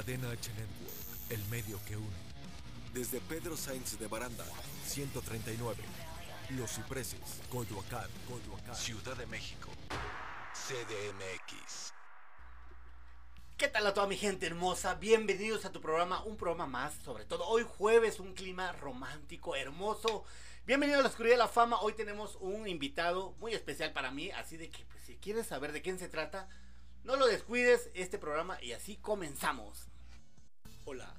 Cadena H Network, el medio que une. Desde Pedro Sainz de Baranda, 139. Los Cipreses, Coyoacán, Coyoacán. Ciudad de México, CDMX. ¿Qué tal a toda mi gente hermosa? Bienvenidos a tu programa, un programa más, sobre todo hoy jueves, un clima romántico, hermoso. Bienvenido a la Oscuridad de la Fama. Hoy tenemos un invitado muy especial para mí, así de que pues, si quieres saber de quién se trata, no lo descuides este programa y así comenzamos. Hola,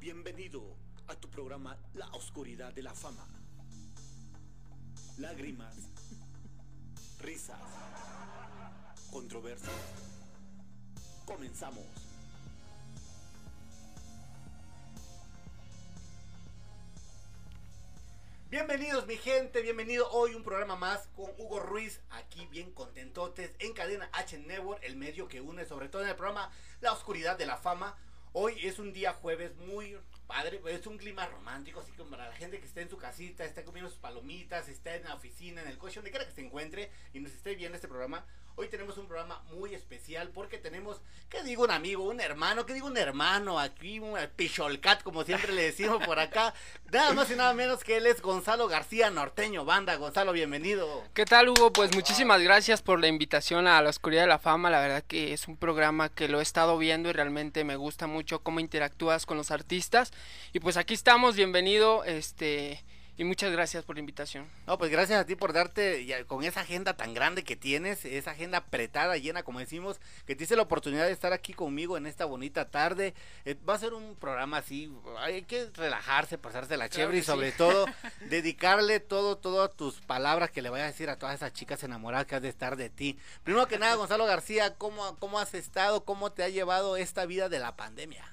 bienvenido a tu programa La Oscuridad de la Fama. Lágrimas, risas, controversias. Comenzamos. Bienvenidos mi gente, bienvenido hoy un programa más con Hugo Ruiz, aquí bien contentotes en Cadena H Network, el medio que une sobre todo en el programa La Oscuridad de la Fama. Hoy es un día jueves muy padre, es un clima romántico, así como para la gente que esté en su casita, está comiendo sus palomitas, está en la oficina, en el coche, donde quiera que se encuentre y nos esté viendo este programa. Hoy tenemos un programa muy especial porque tenemos, ¿qué digo un amigo, un hermano? ¿Qué digo un hermano? Aquí un picholcat, como siempre le decimos por acá. Nada más y nada menos que él es Gonzalo García Norteño Banda. Gonzalo, bienvenido. ¿Qué tal, Hugo? Pues muchísimas gracias por la invitación a La Oscuridad de la Fama. La verdad que es un programa que lo he estado viendo y realmente me gusta mucho cómo interactúas con los artistas. Y pues aquí estamos, bienvenido, este... Y muchas gracias por la invitación. No, pues gracias a ti por darte, ya, con esa agenda tan grande que tienes, esa agenda apretada, llena, como decimos, que te hice la oportunidad de estar aquí conmigo en esta bonita tarde. Eh, va a ser un programa así, hay que relajarse, pasarse la Claro chévere y sobre sí. todo dedicarle todo, todas tus palabras que le vayas a decir a todas esas chicas enamoradas que has de estar de ti. Primero que nada, Gonzalo García, ¿cómo, cómo has estado? ¿Cómo te ha llevado esta vida de la pandemia?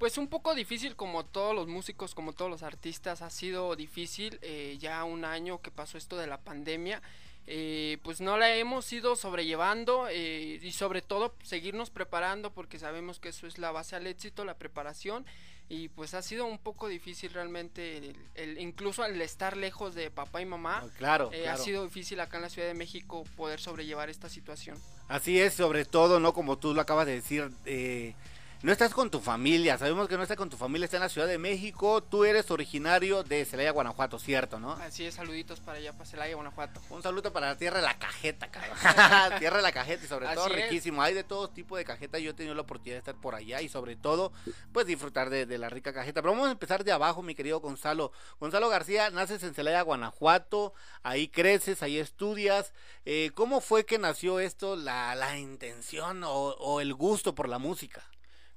Pues un poco difícil como todos los músicos, como todos los artistas, ha sido difícil eh, ya un año que pasó esto de la pandemia. eh, pues no la hemos ido sobrellevando eh, y sobre todo seguirnos preparando porque sabemos que eso es la base al éxito, la preparación y pues ha sido un poco difícil realmente el, el- incluso al estar lejos de papá y mamá. Claro, eh, claro. Ha sido difícil acá en la Ciudad de México poder sobrellevar esta situación. Así es, sobre todo, ¿no? Como tú lo acabas de decir, eh, no estás con tu familia, sabemos que no estás con tu familia, está en la Ciudad de México, tú eres originario de Celaya, Guanajuato, ¿cierto, no? Así es, saluditos para allá, para Celaya, Guanajuato. Un saludo para la tierra de la cajeta, cabrón. tierra de la cajeta y sobre todo es. riquísimo. Hay de todo tipo de cajeta. Yo he tenido la oportunidad de estar por allá y sobre todo, pues disfrutar de, de la rica cajeta. Pero vamos a empezar de abajo, mi querido Gonzalo. Gonzalo García, naces en Celaya, Guanajuato. Ahí creces, ahí estudias. Eh, ¿Cómo fue que nació esto, la, la intención o, o el gusto por la música?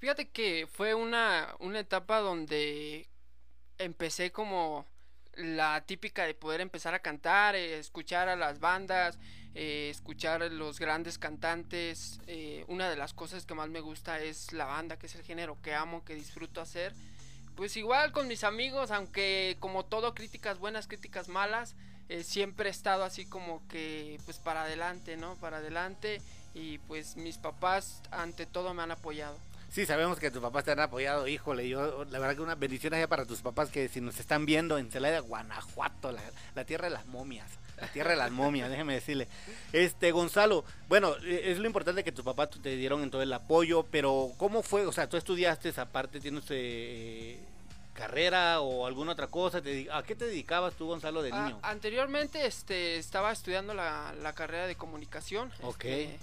Fíjate que fue una, una etapa donde empecé como la típica de poder empezar a cantar, eh, escuchar a las bandas, eh, escuchar a los grandes cantantes. eh, una de las cosas que más me gusta es la banda, que es el género que amo, que disfruto hacer. Pues igual con mis amigos, aunque como todo, críticas buenas, críticas malas, siempre he estado así como que pues para adelante, ¿no? Para adelante y pues mis papás ante todo me han apoyado. Sí, sabemos que tus papás te han apoyado, híjole, yo, la verdad que una bendición allá para tus papás que si nos están viendo en Celaya, Guanajuato, la, la tierra de las momias, la tierra de las momias, déjeme decirle. Este, Gonzalo, bueno, eh, es lo importante que tus papás te dieron en todo el apoyo, pero ¿cómo fue? O sea, tú estudiaste, aparte tienes eh, carrera o alguna otra cosa, te ¿a qué te dedicabas tú, Gonzalo, de Ah, niño? anteriormente este, estaba estudiando la, la carrera de comunicación. Ok. este,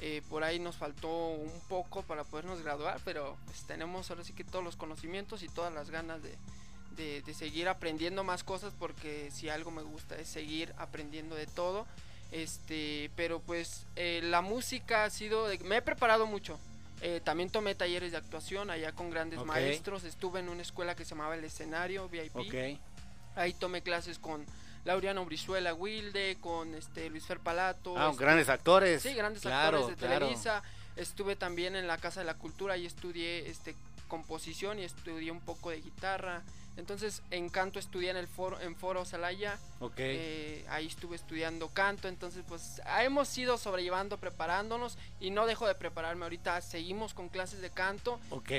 eh, por ahí nos faltó un poco para podernos graduar, pero pues, tenemos ahora sí que todos los conocimientos y todas las ganas de, de- de seguir aprendiendo más cosas porque si algo me gusta es seguir aprendiendo de todo. Este, pero pues eh, la música ha sido, de- me he preparado mucho. Eh, también tomé talleres de actuación allá con grandes maestros. Estuve en una escuela que se llamaba El Escenario VIP. Ok, Ahí tomé clases con Laureano Brizuela Wilde, con este Luis Fer Palato. ah, este, grandes actores. Sí, grandes Claro, actores de claro. Televisa. Estuve también en la Casa de la Cultura y estudié este composición y estudié un poco de guitarra. Entonces en canto estudié en el foro, en Foro Salaya. Ok. Eh, ahí estuve estudiando canto. Entonces pues hemos ido sobrellevando, preparándonos y no dejo de prepararme. Ahorita seguimos con clases de canto. ok.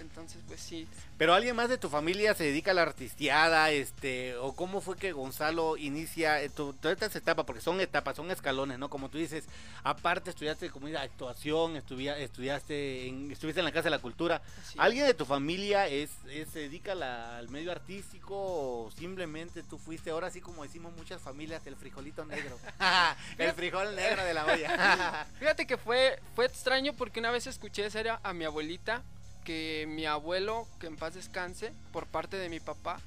Entonces pues sí. Pero alguien más de tu familia se dedica a la artisteada, este, o cómo fue que Gonzalo inicia eh, tu- todas estas etapas, porque son etapas, son escalones, ¿no? Como tú dices, aparte estudiaste como actuación, estudia- estudiaste, en, estuviste en la Casa de la Cultura. ¿Alguien de tu familia es, es- se dedica la- al medio artístico o simplemente tú fuiste, ahora sí como decimos muchas familias, el frijolito negro? el frijol negro de la olla. Fíjate que fue, fue extraño porque una vez escuché decir a, a mi abuelita que mi abuelo, que en paz descanse, por parte de mi papá,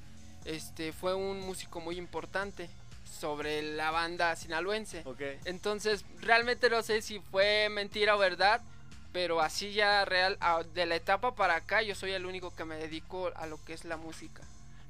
este fue un músico muy importante sobre la banda sinaloense. Entonces, realmente no sé si fue mentira o verdad, pero así ya real, a- de la etapa para acá, yo soy el único que me dedico a lo que es la música.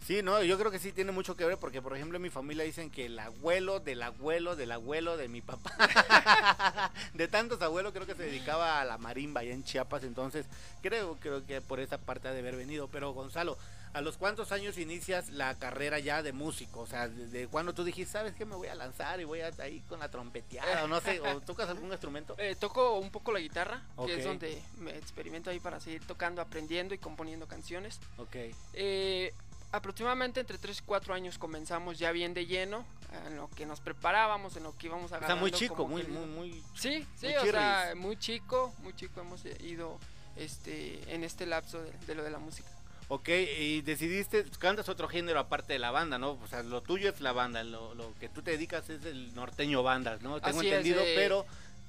Sí, no, yo creo que sí tiene mucho que ver porque, por ejemplo, en mi familia dicen que el abuelo del abuelo del abuelo de mi papá, de tantos abuelos, creo que se dedicaba a la marimba allá en Chiapas, entonces creo, creo que por esa parte ha de haber venido. Pero Gonzalo, ¿a los cuántos años inicias la carrera ya de músico? O sea, desde cuando tú dijiste, ¿sabes qué? Me voy a lanzar y voy a ahí con la trompeteada, o no sé, o tocas algún instrumento. Eh, toco un poco la guitarra, que es donde me experimento ahí para seguir tocando, aprendiendo y componiendo canciones. Ok. Eh, aproximadamente entre 3 y 4 años comenzamos ya bien de lleno, en lo que nos preparábamos, en lo que íbamos a O sea, muy chico, muy, muy, muy... Sí, sí, muy o sea, muy chico, muy chico hemos ido este, en este lapso de, de lo de la música. Ok, y decidiste, cantas otro género aparte de la banda, ¿no? O sea, lo tuyo es la banda, lo, lo que tú te dedicas es el norteño bandas, ¿no? Tengo Así es, entendido, eh. pero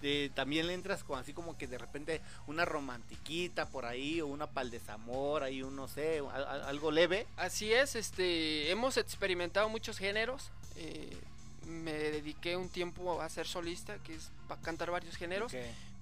eh, también le entras con así como que de repente una romantiquita por ahí, o una pal desamor, ahí un, no sé, a- a- algo leve. Así es, este, hemos experimentado muchos géneros. eh, me dediqué un tiempo a ser solista, que es para cantar varios géneros.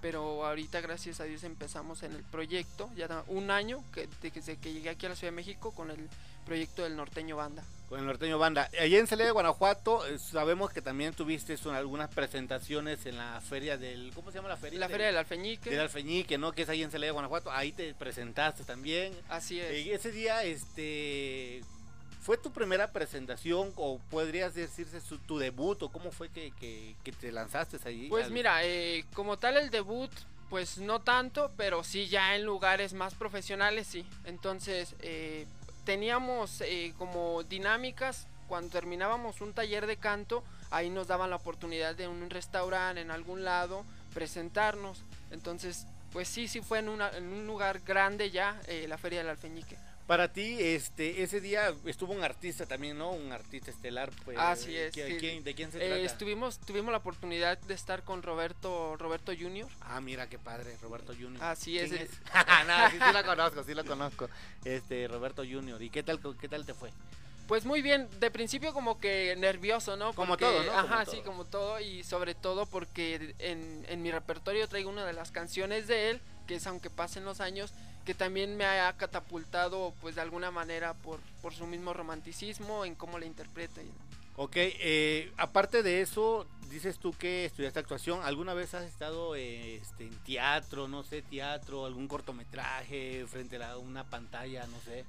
Pero ahorita, gracias a Dios, empezamos en el proyecto. Ya un año que, de- desde que llegué aquí a la Ciudad de México con el proyecto del Norteño Banda. Con el norteño banda. Allá en Celaya de Guanajuato, eh, sabemos que también tuviste son, algunas presentaciones en la feria del, ¿cómo se llama la feria? La Feria del Alfeñique. del Alfeñique, ¿no? Que es ahí en Celaya de Guanajuato. Ahí te presentaste también. Así es. Eh, ese día, este, ¿fue tu primera presentación o podrías decirse su- tu debut o cómo fue que, que- que te lanzaste allí? Pues al- mira, eh, como tal el debut, pues no tanto, pero sí ya en lugares más profesionales, sí. Entonces, eh, teníamos eh, como dinámicas, cuando terminábamos un taller de canto, ahí nos daban la oportunidad de un restaurante, en algún lado, presentarnos. Entonces, pues sí, sí fue en, una- en un lugar grande ya, eh, la Feria del Alfeñique. Para ti, este, ese día estuvo un artista también, ¿no? Un artista estelar. Pues, Así es, ¿quién- sí. quién- ¿De quién se Eh, trata? estuvimos, tuvimos la oportunidad de estar con Roberto, Roberto Junior. Ah, mira qué padre, Roberto Junior. Así es, ¿Quién eh. no, sí, sí lo conozco, sí lo conozco. Este, Roberto Junior. ¿Y qué tal, qué tal te fue? Pues muy bien, de principio como que nervioso, ¿no? Como todo, ¿no? Como Ajá, todo. sí, como todo. Y sobre todo porque en, en mi repertorio traigo una de las canciones de él, que es Aunque pasen los años, que también me ha catapultado pues de alguna manera por, por su mismo romanticismo en cómo la interpreta. Ok, eh, aparte de eso, dices tú que estudiaste actuación. ¿Alguna vez has estado eh, este, en teatro, no sé, teatro, algún cortometraje, frente a una pantalla, no sé?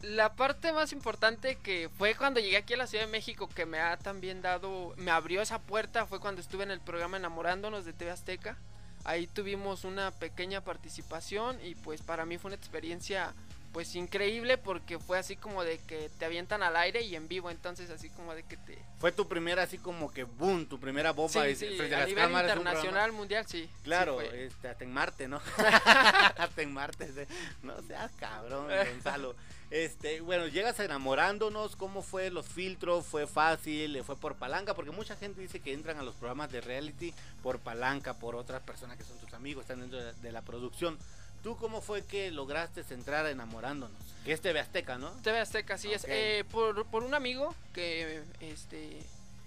La parte más importante que fue cuando llegué aquí a la Ciudad de México, que me ha también dado, me abrió esa puerta, fue cuando estuve en el programa Enamorándonos de TV Azteca. Ahí tuvimos una pequeña participación y pues para mí fue una experiencia pues increíble porque fue así como de que te avientan al aire y en vivo, entonces así como de que te... Fue tu primera, así como que boom, tu primera bomba Sí, sí, frente a a las nivel cámaras. internacional, mundial, sí. Claro, este, hasta en Marte, ¿no? hasta en Marte. No seas cabrón, Gonzalo. Este, bueno, llegas enamorándonos, ¿cómo fue los filtros? ¿Fue fácil? ¿Fue por palanca? Porque mucha gente dice que entran a los programas de reality por palanca, por otras personas que son tus amigos, están dentro de la, de la producción. ¿Tú cómo fue que lograste entrar enamorándonos? Que es TV Azteca, ¿no? TV Azteca, así es. Eh, por, por un amigo que este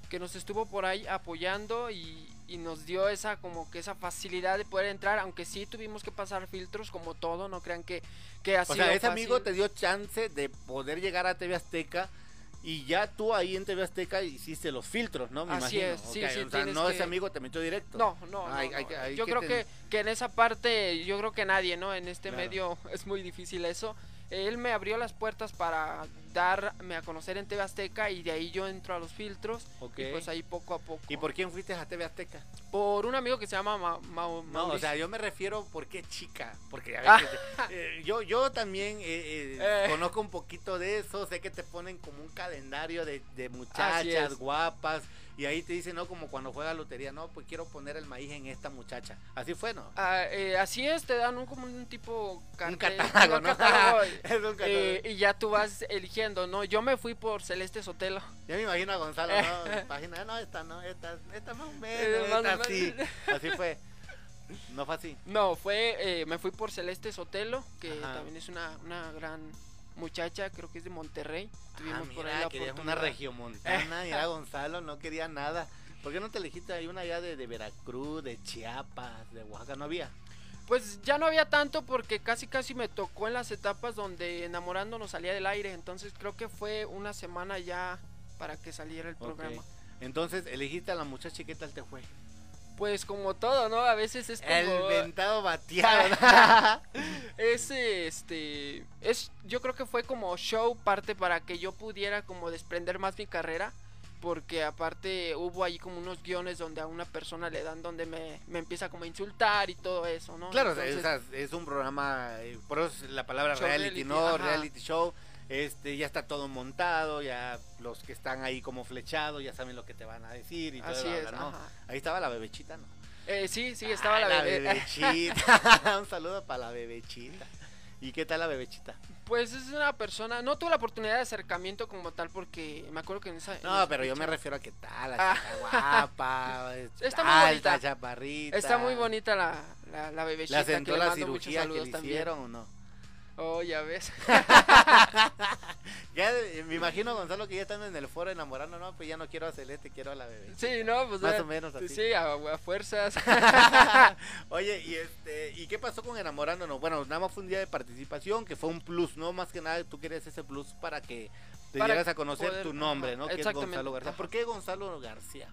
que nos estuvo por ahí apoyando y, y nos dio esa como que esa facilidad de poder entrar, aunque sí tuvimos que pasar filtros como todo, no crean que, que ha O sea, ese amigo te dio chance de poder llegar a TV Azteca y ya tú ahí en TV Azteca hiciste los filtros, ¿no? Me Así imagino. es, sí, o sea, no que- ese amigo te metió directo. No, no, no, yo creo ten- que, que en esa parte, yo creo que nadie, ¿no? En este Claro. medio es muy difícil eso. Él me abrió las puertas para darme a conocer en TV Azteca y de ahí yo entro a los filtros Ok. y pues ahí poco a poco. ¿Y por quién fuiste a TV Azteca? Por un amigo que se llama Ma- Mau- No, o sea, yo me refiero por qué chica. Porque a veces, eh, yo, yo también eh, eh, Eh. conozco un poquito de eso. Sé que te ponen como un calendario de, de muchachas guapas. Y ahí te dicen, no, como cuando juega lotería, no, pues quiero poner el maíz en esta muchacha. Así fue, ¿no? Ah, eh, así es, te dan un, como un tipo un cartel, catálogo, un ¿no? catálogo, es un catálogo. eh, y ya tú vas eligiendo, ¿no? Yo me fui por Celeste Sotelo. Ya me imagino a Gonzalo, ¿no? Página, no, esta no, esta, esta más o Eh, menos, más o esta menos. sí. Así fue. No fue así. No, fue, eh, me fui por Celeste Sotelo, que Ajá. también es una, una gran muchacha, creo que es de Monterrey. Ah, Tuvimos por ahí mira, la querías una regiomontana, mira Gonzalo, no quería nada. ¿Por qué no te elegiste ahí una allá de, de Veracruz, de Chiapas, de Oaxaca? No había. Pues ya no había tanto porque casi casi me tocó en las etapas donde enamorándonos salía del aire, entonces creo que fue una semana ya para que saliera el programa. Entonces elegiste a la muchacha y qué tal te fue. Pues como todo, ¿no? A veces es como El ventado bateado. ese este es yo creo que fue como show parte para que yo pudiera como desprender más mi carrera porque aparte hubo ahí como unos guiones donde a una persona le dan donde me, me empieza como a insultar y todo eso, ¿no? claro, Entonces, es un programa, eh, por eso es la palabra reality, reality, ¿no? ajá. Reality show. Este, ya está todo montado, ya los que están ahí como flechados ya saben lo que te van a decir y todo, así es, ¿no? Ahí estaba la bebechita, ¿no? Eh, sí, sí, estaba Ah, la bebé. bebechita. Un saludo para la bebechita. ¿Y qué tal la bebechita? Pues es una persona, no tuve la oportunidad de acercamiento como tal porque me acuerdo que en esa... en No, esa pero yo me refiero a qué tal, la Ah. chica guapa, Está muy alta, bonita. chaparrita. Está muy bonita la, la, la bebecita. ¿Le asentó que le la mando muchos cirugía que saludos le también. hicieron o no? Oh, ya ves. Ya eh, me imagino Gonzalo que ya estando en el foro enamorando, no, pues ya no quiero a Celeste, quiero a la bebé. sí, no, pues... Más eh, o menos así. Sí, a, a fuerzas. Oye, y este, ¿y qué pasó con enamorándonos? Bueno, nada más fue un día de participación, que fue un plus, ¿no? Más que nada tú querías ese plus para que te Para dieras a conocer poder- tu nombre, ¿no? Que es exactamente, Gonzalo García. ¿Por qué Gonzalo García?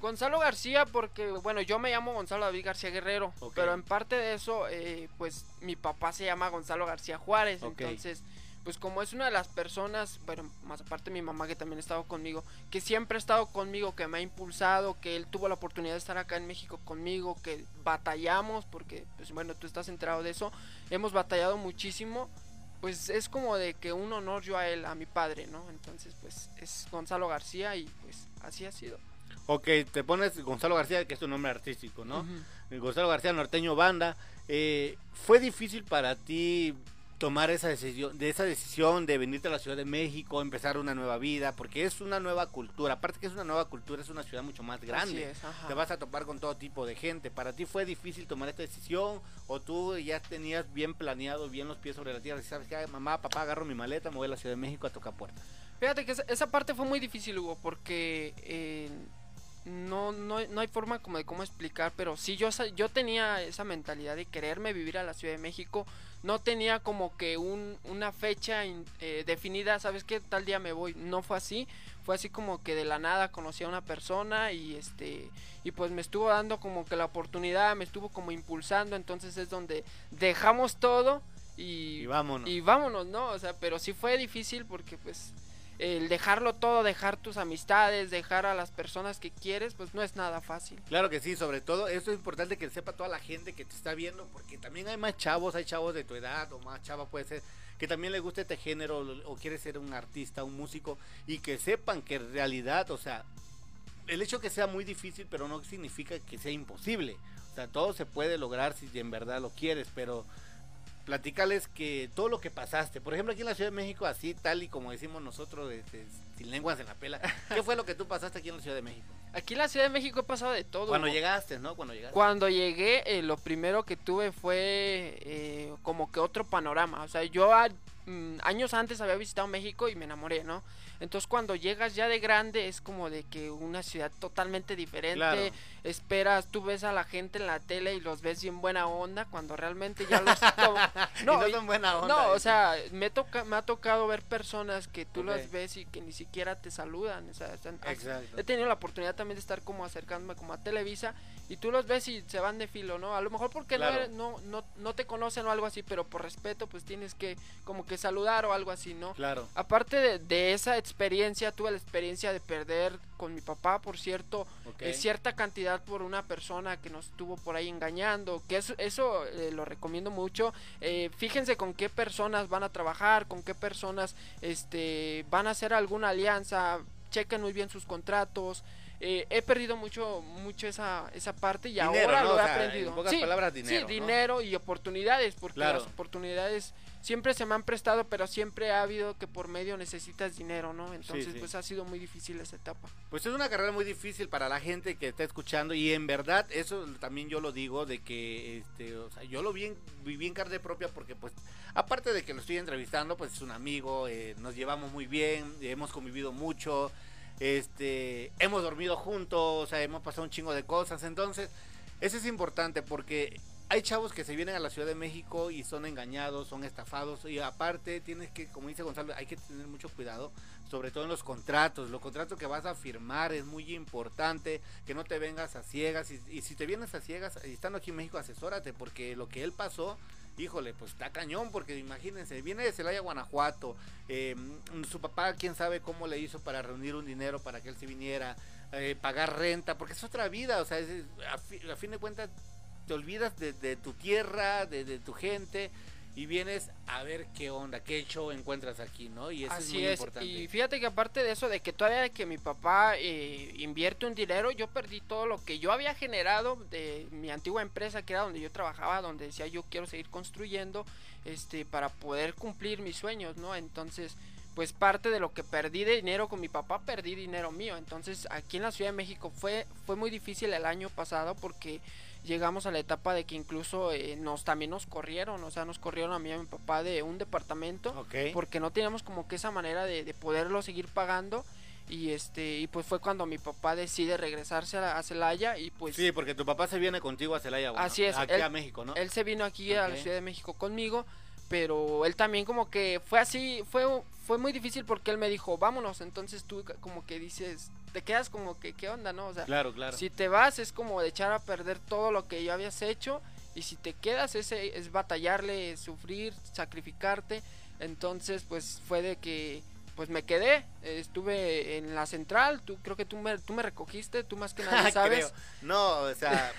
Gonzalo García, porque, bueno, yo me llamo Gonzalo David García Guerrero, pero en parte de eso, eh, pues mi papá se llama Gonzalo García Juárez, entonces, pues como es una de las personas, bueno, más aparte mi mamá que también ha estado conmigo, que siempre ha estado conmigo, que me ha impulsado, que él tuvo la oportunidad de estar acá en México conmigo, que batallamos, porque, pues bueno, tú estás enterado de eso, hemos batallado muchísimo, pues es como de que un honor yo a él, a mi padre, ¿no? Entonces, pues es Gonzalo García y pues así ha sido. Ok, te pones Gonzalo García, que es tu nombre artístico, ¿no? Ujú. Gonzalo García, norteño banda. Eh, ¿Fue difícil para ti tomar esa decisión, de esa decisión de venirte a la Ciudad de México, empezar una nueva vida? Porque es una nueva cultura. Aparte que es una nueva cultura, es una ciudad mucho más grande. Es. Te vas a topar con todo tipo de gente. ¿Para ti fue difícil tomar esta decisión? ¿O tú ya tenías bien planeado, bien los pies sobre la tierra? Y sabes que, mamá, papá, agarro mi maleta, me voy a la Ciudad de México a tocar puertas. Fíjate que esa, esa parte fue muy difícil, Hugo, porque eh, no, no, no hay forma como de cómo explicar, pero sí yo, yo tenía esa mentalidad de quererme vivir a la Ciudad de México, no tenía como que un, una fecha in- eh, definida, ¿sabes qué? Tal día me voy, no fue así, fue así como que de la nada conocí a una persona y este y pues me estuvo dando como que la oportunidad, me estuvo como impulsando, entonces es donde dejamos todo y, Y vámonos. y vámonos, ¿no? O sea, pero sí fue difícil porque pues el dejarlo todo, dejar tus amistades, dejar a las personas que quieres, pues no es nada fácil. Claro que sí, sobre todo eso es importante que sepa toda la gente que te está viendo, porque también hay más chavos, hay chavos de tu edad o más chavos puede ser, que también le guste este género o, o quiere ser un artista, un músico, y que sepan que en realidad, o sea, el hecho que sea muy difícil, pero no significa que sea imposible. O sea, todo se puede lograr si en verdad lo quieres, pero platícales que todo lo que pasaste, por ejemplo aquí en la Ciudad de México, así tal y como decimos nosotros, de- de- sin lenguas en la pela, ¿qué fue lo que tú pasaste aquí en la Ciudad de México? Aquí en la Ciudad de México he pasado de todo. Cuando llegaste, ¿no? Cuando llegaste. Cuando llegué, eh, lo primero que tuve fue eh, como que otro panorama. O sea, yo a- mm, años antes había visitado México y me enamoré, ¿no? Entonces cuando llegas ya de grande es como de que una ciudad totalmente diferente. Claro. Esperas, tú ves a la gente en la tele y los ves bien buena onda cuando realmente ya los... Y no son buena onda. no, o sea, me, toca, me ha tocado ver personas que tú las ves y que ni siquiera te saludan. O sea, están- Exacto. he tenido la oportunidad también de estar como acercándome como a Televisa y tú los ves y se van de filo, ¿no? A lo mejor porque no Claro. no, no, no te conocen o algo así, pero por respeto pues tienes que como que saludar o algo así, ¿no? Claro. Aparte de, de esa experiencia, tuve la experiencia de perder con mi papá, por cierto, eh, cierta cantidad por una persona que nos estuvo por ahí engañando, que eso, eso eh, lo recomiendo mucho. Eh, fíjense con qué personas van a trabajar, con qué personas este, van a hacer alguna alianza, chequen muy bien sus contratos. Eh, he perdido mucho mucho esa, esa parte y Dinero, ahora ¿no? lo O he sea, aprendido. en pocas Sí, palabras, dinero, Sí, ¿no? dinero y oportunidades, porque Claro. las oportunidades siempre se me han prestado, pero siempre ha habido que por medio necesitas dinero, ¿no? Entonces, sí. pues ha sido muy difícil esa etapa. Pues es una carrera muy difícil para la gente que está escuchando y en verdad eso también yo lo digo de que este, o sea, yo lo vi en, viví en carne propia porque pues aparte de que lo estoy entrevistando pues es un amigo, eh, nos llevamos muy bien, hemos convivido mucho, este, hemos dormido juntos, o sea, hemos pasado un chingo de cosas, entonces eso es importante porque hay chavos que se vienen a la Ciudad de México y son engañados, son estafados. Y aparte tienes que, como dice Gonzalo, hay que tener mucho cuidado, sobre todo en los contratos. Los contratos que vas a firmar es muy importante, que no te vengas a ciegas. Y, si te vienes a ciegas, y estando aquí en México, asesórate porque lo que él pasó, híjole, pues está cañón porque imagínense, viene de Celaya, Guanajuato, eh, su papá quién sabe cómo le hizo para reunir un dinero para que él se viniera, eh, pagar renta, porque es otra vida, o sea, es- a, fi- a fin de cuentas te olvidas de, de tu tierra, de tu gente y vienes a ver qué onda, qué show encuentras aquí, ¿no? Y eso es muy es, importante. y fíjate que aparte de eso, de que todavía que mi papá eh, invierte un dinero, yo perdí todo lo que yo había generado de mi antigua empresa, que era donde yo trabajaba, donde decía yo quiero seguir construyendo, este, para poder cumplir mis sueños, ¿no? Entonces, pues parte de lo que perdí de dinero con mi papá, perdí dinero mío. Entonces, aquí en la Ciudad de México fue, fue muy difícil el año pasado porque llegamos a la etapa de que incluso eh, nos también nos corrieron, o sea, nos corrieron a mí y a mi papá de un departamento Ok. porque no teníamos como que esa manera de, de poderlo seguir pagando y este y pues fue cuando mi papá decide regresarse a, la- a Celaya y pues Sí, porque tu papá se viene contigo a Celaya, bueno, Así es, aquí él- a México, ¿no? él se vino aquí a la. Ciudad de México conmigo pero él también como que fue así fue fue muy difícil porque él me dijo vámonos entonces tú como que dices te quedas como que qué onda no o sea Claro, claro. si te vas es como de echar a perder todo lo que ya habías hecho y si te quedas es, es batallarle, sufrir, sacrificarte. Entonces pues fue de que pues me quedé, estuve en la central, tú creo que tú me, tú me recogiste, tú más que nadie sabes. Creo. No, o sea,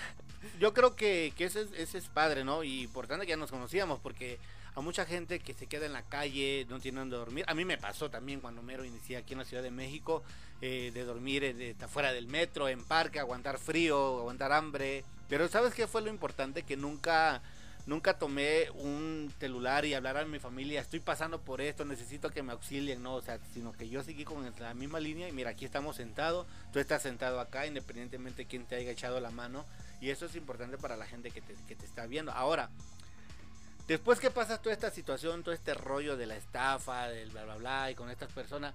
yo creo que, que ese, es- ese es padre, ¿no? Y importante que ya nos conocíamos, porque a mucha gente que se queda en la calle, no tiene donde dormir. A mí me pasó también cuando mero inicié aquí en la Ciudad de México, eh, de dormir eh, de, afuera del metro, en parque, aguantar frío, aguantar hambre. Pero ¿sabes qué fue lo importante? Que nunca... Nunca tomé un celular y hablar a mi familia, estoy pasando por esto, necesito que me auxilien, no, o sea, sino que yo seguí con la misma línea y mira, aquí estamos sentados, tú estás sentado acá, independientemente de quién te haya echado la mano, y eso es importante para la gente que te, que te está viendo. Ahora, después que pasas toda esta situación, todo este rollo de la estafa, del bla bla bla, y con estas personas,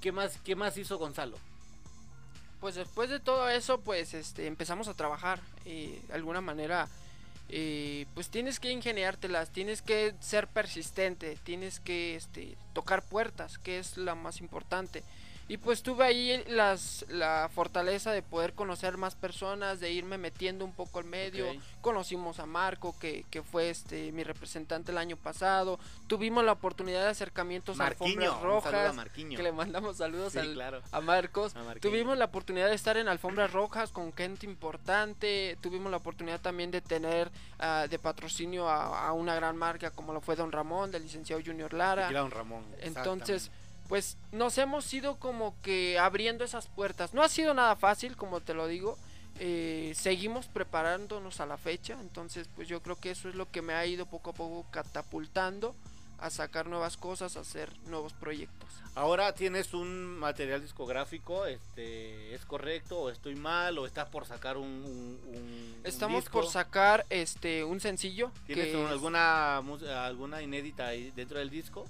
¿qué más, qué más hizo Gonzalo? Pues después de todo eso, pues este, empezamos a trabajar. eh, de alguna manera, eh, pues tienes que ingeniártelas, tienes que ser persistente, tienes que este, tocar puertas, que es la más importante. Y pues tuve ahí las, la fortaleza de poder conocer más personas, de irme metiendo un poco al medio. Conocimos a Marco, que, que fue este mi representante el año pasado. Tuvimos la oportunidad de acercamientos a alfombras un saludo a rojas. Marquiño. Que le mandamos saludos Sí, al- claro. a Marcos. A. Tuvimos la oportunidad de estar en alfombras rojas con gente importante. Tuvimos la oportunidad también de tener ah, de patrocinio a, a una gran marca como lo fue Don Ramón, del licenciado Junior Lara. Don Ramón. Entonces. Pues nos hemos ido como que abriendo esas puertas. No ha sido nada fácil, como te lo digo. Eh, seguimos preparándonos a la fecha. Entonces, pues yo creo que eso es lo que me ha ido poco a poco catapultando a sacar nuevas cosas, a hacer nuevos proyectos. Ahora tienes un material discográfico, este, ¿es correcto o estoy mal o estás por sacar un, un- un Estamos disco? por sacar este un sencillo ¿Tienes que un- es- alguna alguna inédita ahí dentro del disco?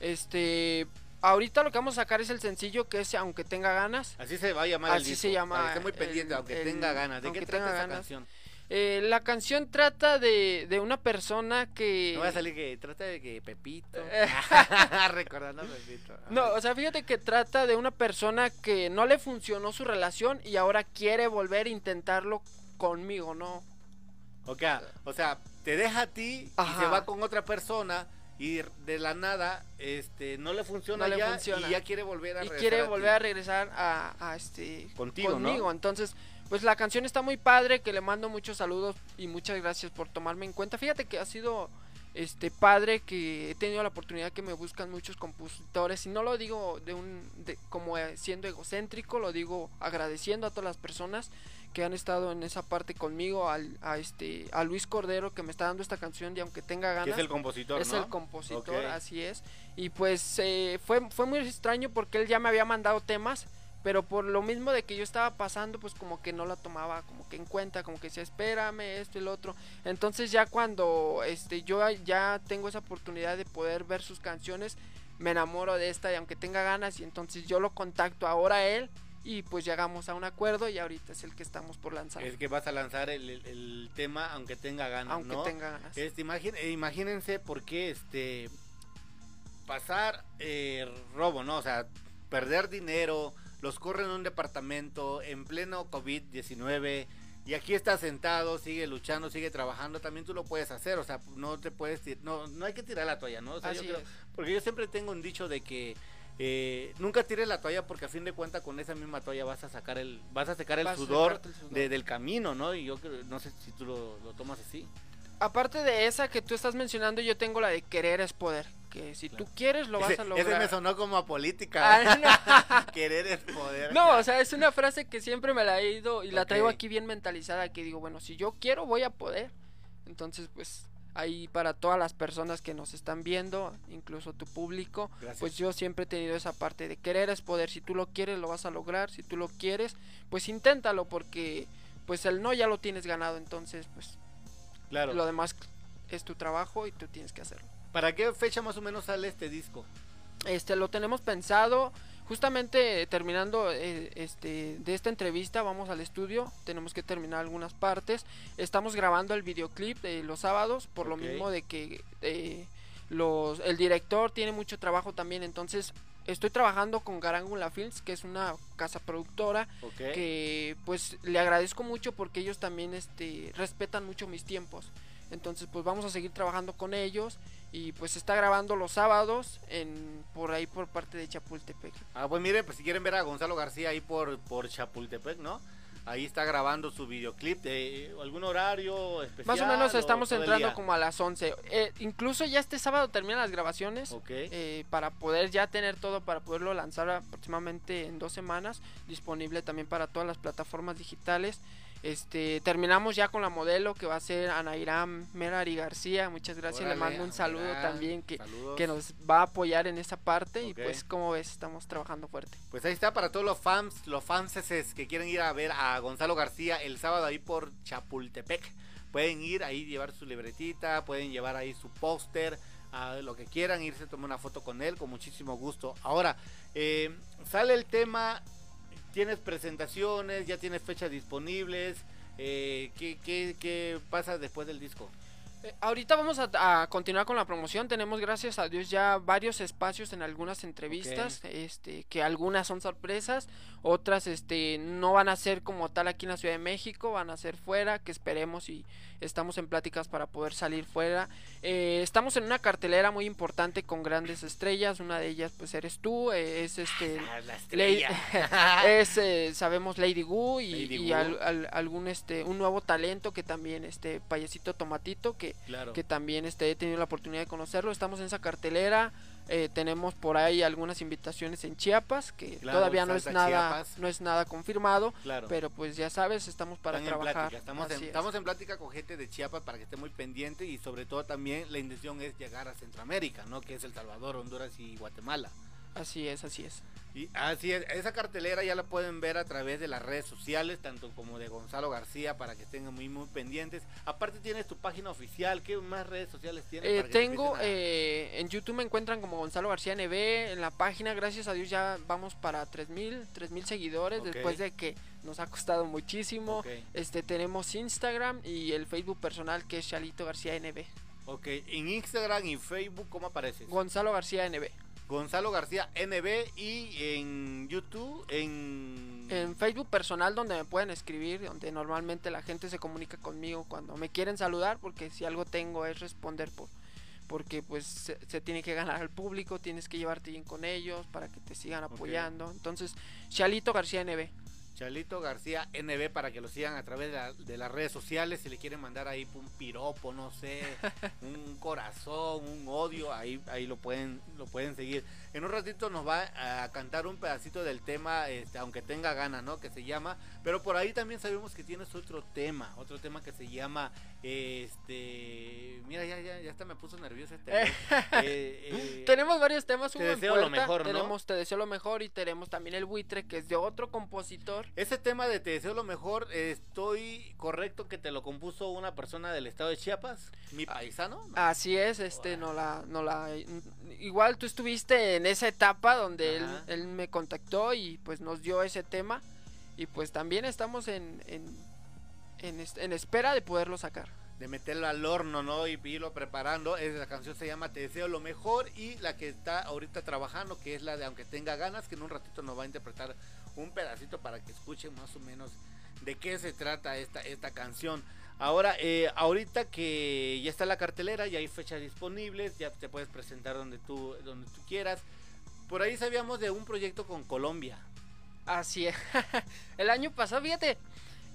este ahorita lo que vamos a sacar es el sencillo que es Aunque tenga ganas. Así se va a llamar el Así disco, se llama para que esté muy el- pendiente, aunque el- tenga ganas. ¿De qué trata esa ganas. canción? Eh, la canción trata de, de una persona que... No va a salir que trata de que Pepito. Recordando a Pepito. No, o sea, fíjate que trata de una persona que no le funcionó su relación y ahora quiere volver a intentarlo conmigo, ¿no? O sea, o sea, te deja a ti y se va con otra persona y de la nada este no le funciona No le funciona. y ya quiere volver a y regresar quiere volver a regresar a, a este Contigo, ¿no? conmigo. Entonces, pues la canción está muy padre, que le mando muchos saludos y muchas gracias por tomarme en cuenta. Fíjate que ha sido este padre que he tenido la oportunidad que me buscan muchos compositores y no lo digo de un de, como eh, siendo egocéntrico, lo digo agradeciendo a todas las personas que han estado en esa parte conmigo al, a este a Luis Cordero que me está dando esta canción y aunque tenga ganas Que es el compositor, es ¿no? el compositor, Ok. así es. Y pues eh, fue, fue muy extraño porque él ya me había mandado temas, pero por lo mismo de que yo estaba pasando, pues como que no la tomaba como que en cuenta, como que decía, espérame, esto y lo otro. Entonces ya cuando este, yo ya tengo esa oportunidad de poder ver sus canciones, me enamoro de esta y aunque tenga ganas, y entonces yo lo contacto ahora a él. Y pues llegamos a un acuerdo y ahorita es el que estamos por lanzar. Es que vas a lanzar el, el- el tema aunque tenga ganas, aunque ¿no? tenga ganas. Este, imagín- eh, imagínense por qué este pasar eh, robo, ¿no? O sea, perder dinero, los corren en un departamento en pleno COVID-19 y aquí está sentado, sigue luchando, sigue trabajando, también tú lo puedes hacer, o sea, no te puedes no no hay que tirar la toalla, ¿no? O sea, yo creo- porque yo siempre tengo un dicho de que eh, nunca tires la toalla porque a fin de cuentas con esa misma toalla vas a sacar el vas a sacar el Vas a sudor, sacarte el sudor. de- del camino, ¿no? Y yo creo, no sé si tú lo, lo tomas así. Aparte de esa que tú estás mencionando, yo tengo la de querer es poder. Que si tú quieres, lo vas ese, a lograr. ese me sonó como a política. Ah, Querer es poder. no. No, o sea, es una frase que siempre me la he ido y la traigo aquí bien mentalizada. Que digo, bueno, si yo quiero, voy a poder. Entonces, pues, ahí para todas las personas que nos están viendo, incluso tu público, Gracias. pues yo siempre he tenido esa parte de querer es poder. Si tú lo quieres, lo vas a lograr. Si tú lo quieres, pues inténtalo porque, pues, el no ya lo tienes ganado. Entonces, pues, claro. lo demás es tu trabajo y tú tienes que hacerlo. ¿Para qué fecha más o menos sale este disco? Este lo tenemos pensado justamente eh, terminando eh, este de esta entrevista vamos al estudio tenemos que terminar algunas partes. Estamos grabando el videoclip de los sábados por lo mismo de que eh, los el director tiene mucho trabajo también entonces estoy trabajando con Garangula Films que es una casa productora que pues le agradezco mucho porque ellos también este respetan mucho mis tiempos. Entonces pues vamos a seguir trabajando con ellos y pues está grabando los sábados en por ahí por parte de Chapultepec Ah, pues miren, pues si quieren ver a Gonzalo García ahí por, por Chapultepec, ¿no? Ahí está grabando su videoclip de algún horario especial. más o menos estamos entrando como a las 11 Eh, incluso ya este sábado terminan las grabaciones Ok. eh, para poder ya tener todo para poderlo lanzar aproximadamente en dos semanas disponible también para todas las plataformas digitales este terminamos ya con la modelo que va a ser Anairam Merari García muchas gracias le mando un saludo también que, saludos. que nos va a apoyar en esa parte y pues como ves estamos trabajando fuerte Pues ahí está para todos los fans, los fanses que quieren ir a ver a Gonzalo García el sábado ahí por Chapultepec. Pueden ir ahí, llevar su libretita, pueden llevar ahí su póster, a lo que quieran, irse a tomar una foto con él con muchísimo gusto. Ahora, eh, sale el tema, tienes presentaciones, ya tienes fechas disponibles. Eh, ¿qué, qué, qué pasa después del disco? Eh, ahorita vamos a, a continuar con la promoción. Tenemos, gracias a Dios, ya varios espacios en algunas entrevistas. Este, que algunas son sorpresas, otras, este, no van a ser como tal aquí en la Ciudad de México, van a ser fuera, que esperemos y estamos en pláticas para poder salir fuera. Eh, estamos en una cartelera muy importante con grandes estrellas. Una de ellas, pues, eres tú. eh, es este. Ah, la Lady- estrella. es eh, sabemos Lady Gu y, Lady y Gu. al- al- algún este un nuevo talento que también este payasito tomatito que claro. que también este, he tenido la oportunidad de conocerlo. Estamos en esa cartelera. Eh, tenemos por ahí algunas invitaciones en Chiapas, que Claro, todavía no es nada, Chiapas. no es nada confirmado, Claro. pero pues ya sabes, estamos para Están en trabajar. plática, Estamos, en, es. estamos en plática con gente de Chiapas para que esté muy pendiente y sobre todo también la intención es llegar a Centroamérica, ¿no? Que es El Salvador, Honduras y Guatemala. Así es, así es. Y así es, esa cartelera ya la pueden ver a través de las redes sociales, tanto como de Gonzalo García, para que estén muy, muy pendientes. Aparte tienes tu página oficial, ¿qué más redes sociales tienes? Eh, tengo, a- eh, en YouTube me encuentran como Gonzalo García NB, en la página, gracias a Dios ya vamos para 3000, 3000 seguidores, después de que nos ha costado muchísimo. Este tenemos Instagram y el Facebook personal que es Chalito García NB. Ok, en Instagram y Facebook, ¿cómo apareces? Gonzalo García NB. Gonzalo García NB y en YouTube, en... En Facebook personal donde me pueden escribir, donde normalmente la gente se comunica conmigo cuando me quieren saludar, porque si algo tengo es responder por porque pues se, se tiene que ganar al público, tienes que llevarte bien con ellos para que te sigan apoyando. Entonces, Chalito García NB. Chalito García NB para que lo sigan a través de, la- de las redes sociales. Si le quieren mandar ahí un piropo, no sé, un corazón, un odio, ahí, ahí lo pueden, lo pueden seguir. En un ratito nos va a cantar un pedacito del tema, este, aunque tenga ganas, ¿no? Que se llama. Pero por ahí también sabemos que tienes otro tema, otro tema que se llama, este, mira ya ya ya hasta me puso nervioso este. Eh, eh, tenemos varios temas. Te deseo lo mejor, ¿no? Tenemos Te deseo lo mejor y tenemos también el buitre que es de otro compositor. Ese tema de Te deseo lo mejor, estoy correcto que te lo compuso una persona del estado de Chiapas, mi paisano. ¿no? Así es, este, no la, no la, igual tú estuviste en esa etapa donde él, me contactó y pues nos dio ese tema y pues también estamos en, en, en espera de poderlo sacar. de meterlo al horno, ¿no? Y irlo preparando. Es, la canción se llama Te deseo lo mejor y la que está ahorita trabajando, que es la de Aunque tenga ganas, que en un ratito nos va a interpretar un pedacito para que escuchen más o menos de qué se trata esta, esta canción. Ahora, eh, ahorita que ya está la cartelera, ya hay fechas disponibles, ya te puedes presentar donde tú, donde tú quieras. Por ahí sabíamos de un proyecto con Colombia. Así es. el año pasado, fíjate,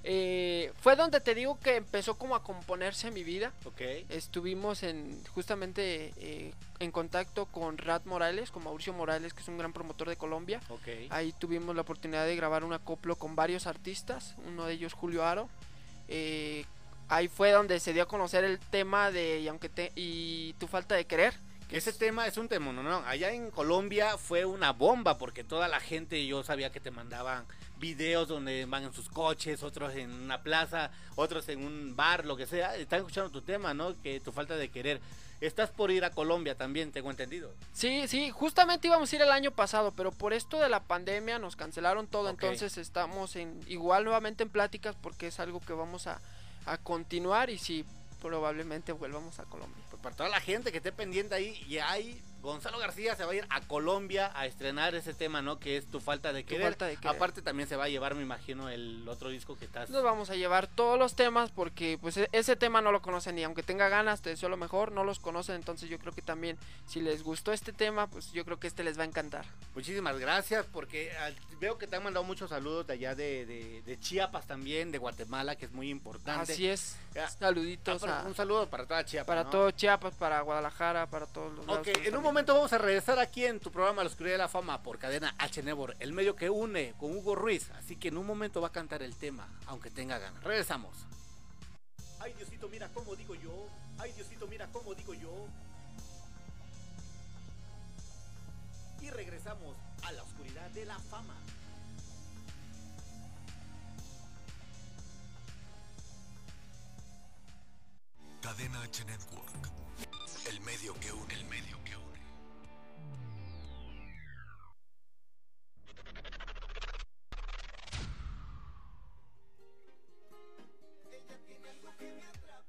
eh, fue donde te digo que empezó como a componerse mi vida. ¿Ok? Estuvimos en justamente eh, en contacto con Rat Morales, con Mauricio Morales, que es un gran promotor de Colombia. Ok. Ahí tuvimos la oportunidad de grabar un acoplo con varios artistas, uno de ellos Julio Aro. Eh, ahí fue donde se dio a conocer el tema de y aunque te y tu falta de querer. que Ese es- tema es un tema, no, no. Allá en Colombia fue una bomba porque toda la gente, yo sabía que te mandaban videos donde van en sus coches, otros en una plaza, otros en un bar, lo que sea. Están escuchando tu tema, ¿no? Que tu falta de querer. Estás por ir a Colombia también, tengo entendido. Sí, sí, justamente íbamos a ir el año pasado, pero por esto de la pandemia nos cancelaron todo, entonces estamos en igual nuevamente en pláticas porque es algo que vamos a, a continuar y sí, probablemente volvamos a Colombia. Pues para toda la gente que esté pendiente ahí, y ahí Gonzalo García se va a ir a Colombia a estrenar ese tema, ¿no? Que es tu falta de Tu querer. falta de querer. Aparte también se va a llevar, me imagino, el otro disco que estás... Nos vamos a llevar todos los temas porque pues e- ese tema no lo conocen y aunque tenga ganas, te deseo lo mejor, no los conocen, entonces yo creo que también si les gustó este tema, pues yo creo que este les va a encantar. Muchísimas gracias porque veo que te han mandado muchos saludos de allá de, de- de Chiapas también, de Guatemala, que es muy importante. Así es. Saluditos Ah, a- Un saludo para toda Chiapas. para ¿no? todo Chiapas, para Guadalajara, para todos los Ok, en un momento vamos a regresar aquí en tu programa La Oscuridad de la Fama por cadena H Network, el medio que une con Hugo Ruiz. Así que en un momento va a cantar el tema, aunque tenga ganas. Regresamos. Ay Diosito, mira cómo digo yo. Ay Diosito, mira cómo digo yo. Y regresamos a la oscuridad de la fama. Cadena H Network. El medio que une. El medio que une.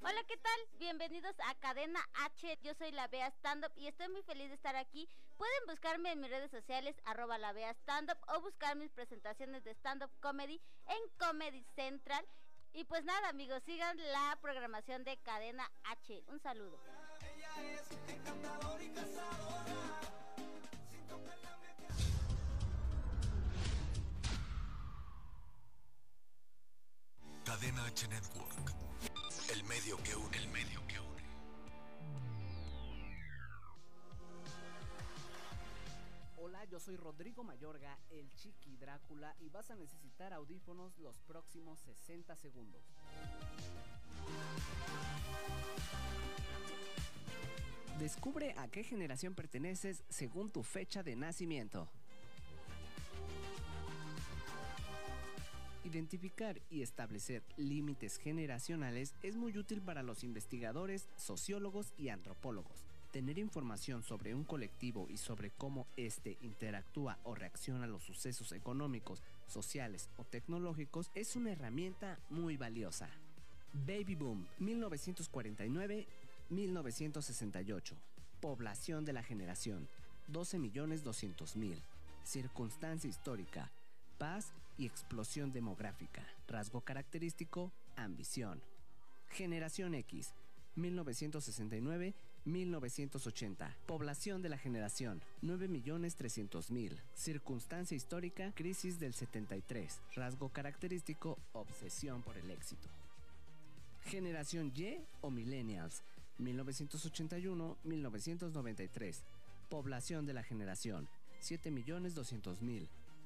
Hola, ¿qué tal? Bienvenidos a Cadena H. Yo soy la Bea Stand Up y estoy muy feliz de estar aquí. Pueden buscarme en mis redes sociales, arroba la Bea Stand Up, o buscar mis presentaciones de stand up comedy en Comedy Central. Y pues nada, amigos, sigan la programación de Cadena H. Un saludo. Cadena H Network. El medio que une. El medio que une. Hola, yo soy Rodrigo Mayorga, el Chiqui Drácula, y vas a necesitar audífonos los próximos 60 segundos. Descubre a qué generación perteneces según tu fecha de nacimiento. Identificar y establecer límites generacionales es muy útil para los investigadores, sociólogos y antropólogos. Tener información sobre un colectivo y sobre cómo éste interactúa o reacciona a los sucesos económicos, sociales o tecnológicos es una herramienta muy valiosa. Baby Boom 1949-1968 Población de la generación 12.200.000 Circunstancia histórica Paz y explosión demográfica. Rasgo característico Ambición. Generación X 1969-1980 Población de la generación 9.300.000 Circunstancia histórica Crisis del 73 Rasgo característico Obsesión por el éxito. Generación Y o Millennials 1981-1993 Población de la generación 7.200.000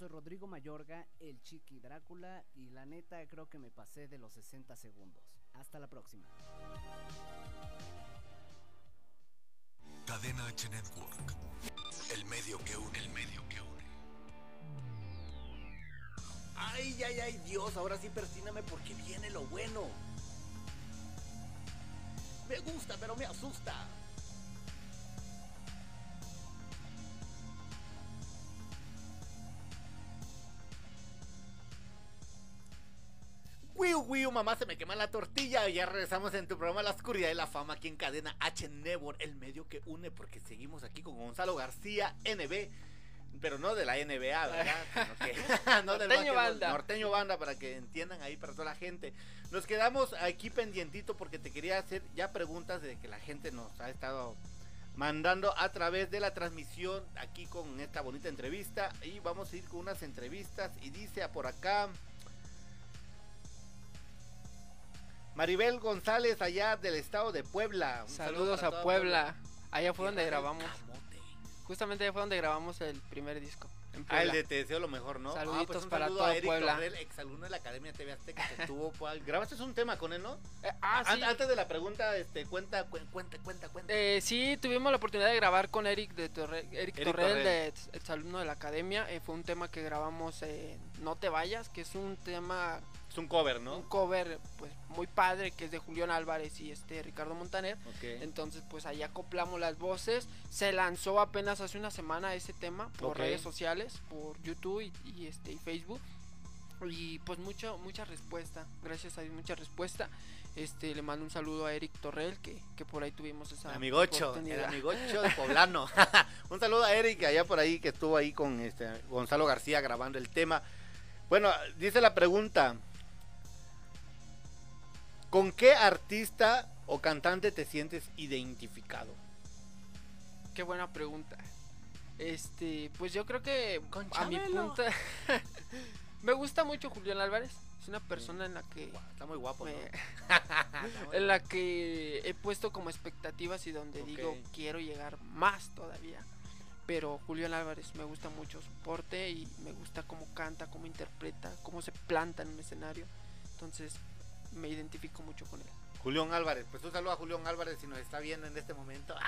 Soy Rodrigo Mayorga, el Chiqui Drácula, y la neta creo que me pasé de los 60 segundos. Hasta la próxima. Cadena H Network. El medio que une. El medio que une. Ay, ay, ay, Dios, ahora sí persíname porque viene lo bueno. Me gusta, pero me asusta. Wiu, wiu, mamá, se me quema la tortilla. Y ya regresamos en tu programa La Oscuridad de la Fama aquí en cadena H Network, el medio que une, porque seguimos aquí con Gonzalo García, NB pero no de la NBA, ¿verdad? Que, no del Norteño Banda. Norteño Banda, para que entiendan ahí para toda la gente. Nos quedamos aquí pendientito porque te quería hacer ya preguntas de que la gente nos ha estado mandando a través de la transmisión aquí con esta bonita entrevista. Y vamos a ir con unas entrevistas. Y dice por acá. Maribel González, allá del estado de Puebla. Un Saludos a Puebla. Allá fue donde grabamos. Justamente allá fue donde grabamos el primer disco. en Ah, el de Te deseo lo mejor, ¿no? Saluditos ah, pues un para saludo todo a Eric Puebla. Torrel, exalumno de la Academia TV Azteca que estuvo por- Grabaste un tema con él, ¿no? Eh, ah, sí. Antes de la pregunta, este, cuenta, cu- cuenta, cuenta, cuenta. Eh, sí, tuvimos la oportunidad de grabar con Eric de Torre- Eric, Eric Torrel, Torrel. de ex- exalumno de la academia. Eh, fue un tema que grabamos eh, No te vayas, que es un tema, es un cover, un ¿no? cover pues muy padre, que es de Julián Álvarez y este Ricardo Montaner. Entonces, pues ahí acoplamos las voces. Se lanzó apenas hace una semana ese tema por redes sociales, por YouTube y, y, este y Facebook. Y pues mucho, mucha respuesta. Gracias a Dios, mucha respuesta. Este, le mando un saludo a Eric Torrel, que, que por ahí tuvimos esa Amigocho, el amigocho de poblano. un saludo a Eric allá por ahí que estuvo ahí con este Gonzalo García grabando el tema. Bueno, dice la pregunta. ¿Con qué artista o cantante te sientes identificado? Qué buena pregunta. Este, pues yo creo que Con a mi punto me gusta mucho Julián Álvarez. Es una persona en la que Está muy guapo, ¿no? me- en la que he puesto como expectativas y donde digo quiero llegar más todavía. Pero Julián Álvarez me gusta mucho su porte y me gusta cómo canta, cómo interpreta, cómo se planta en un escenario. Entonces me identifico mucho con él. Julián Álvarez, pues un saludo a Julián Álvarez si nos está viendo en este momento.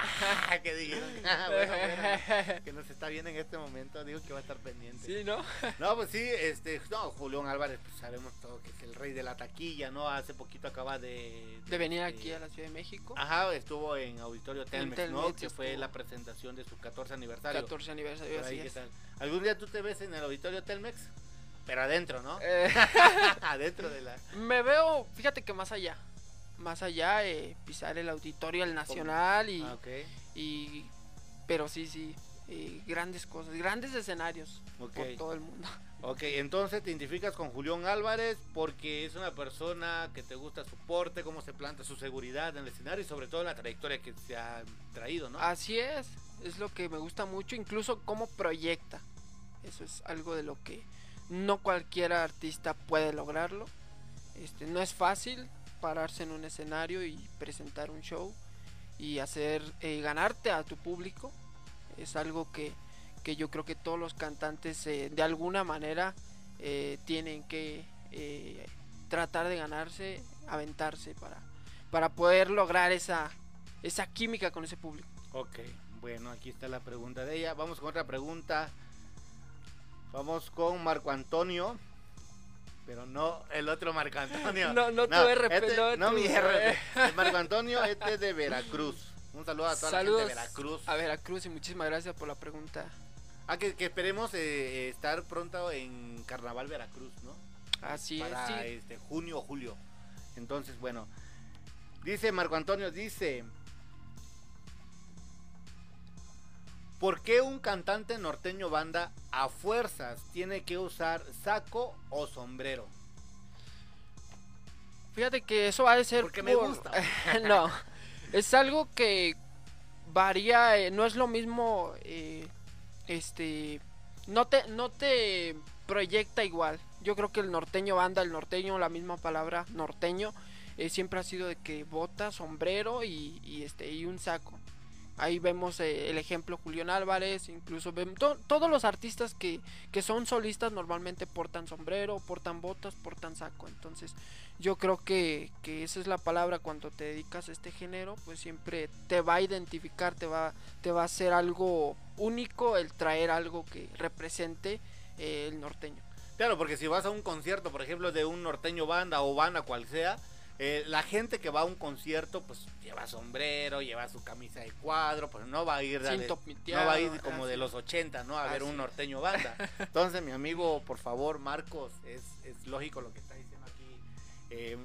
Ah, que dijeron, Ah, bueno, bueno, que nos está viendo en este momento, digo que va a estar pendiente. Sí, ¿no? No, pues sí, este, no, Julián Álvarez, pues sabemos todo que es el rey de la taquilla, ¿no? Hace poquito acaba de... De venir este, aquí a la Ciudad de México. Ajá, estuvo en Auditorio Telmex, ¿no? Telmex Que fue la presentación de su 14 aniversario. 14 aniversario, ahí, ¿qué tal? ¿Algún día tú te ves en el Auditorio Telmex? Pero adentro, ¿no? Eh, adentro de la... me veo, fíjate que más allá. Más allá, eh, pisar el auditorio, el nacional y, Ah, ok, y pero sí, sí, eh, grandes cosas, grandes escenarios ok. por todo el mundo. Ok, entonces te identificas con Julián Álvarez porque es una persona que te gusta su porte, cómo se planta su seguridad en el escenario y sobre todo la trayectoria que se ha traído, ¿no? Así es, es lo que me gusta mucho, incluso cómo proyecta. Eso es algo de lo que no cualquier artista puede lograrlo. Este, no es fácil pararse en un escenario y presentar un show y hacer eh, ganarte a tu público. Es algo que, que yo creo que todos los cantantes eh, de alguna manera eh, tienen que eh, tratar de ganarse, aventarse para, para poder lograr esa, esa química con ese público. Ok, bueno, aquí está la pregunta de ella. Vamos con otra pregunta. Vamos con Marco Antonio. Pero no el otro Marco Antonio. No, no tu RP, este- no no tu- mi RP. Marco Antonio, este es de Veracruz. Un saludo a toda Saludos la gente de Veracruz. a Veracruz y muchísimas gracias por la pregunta. Ah, que, que esperemos eh, estar pronto en Carnaval Veracruz, ¿no? Así Para es, sí. este, junio o julio. Entonces, bueno. Dice Marco Antonio, dice... ¿Por qué un cantante norteño banda a fuerzas tiene que usar saco o sombrero? Fíjate que eso ha de ser Porque me gusta. no, es algo que varía, eh, no es lo mismo, eh, este, no te, no te proyecta igual. Yo creo que el norteño banda, el norteño, la misma palabra norteño, eh, siempre ha sido de que bota, sombrero y, y este y un saco. Ahí vemos eh, el ejemplo Julián Álvarez, incluso vemos to- todos los artistas que, que son solistas normalmente portan sombrero, portan botas, portan saco. Entonces yo creo que, que esa es la palabra cuando te dedicas a este género, pues siempre te va a identificar, te va, te va a hacer algo único el traer algo que represente eh, el norteño. Claro, porque si vas a un concierto, por ejemplo, de un norteño banda o banda cual sea, eh, la gente que va a un concierto, pues lleva sombrero, lleva su camisa de cuadro, pues no va a ir, de- no va a ir como así. de los 80, ¿no? A ver un norteño banda. Entonces, mi amigo, por favor, Marcos, es, es lógico lo que está diciendo aquí eh,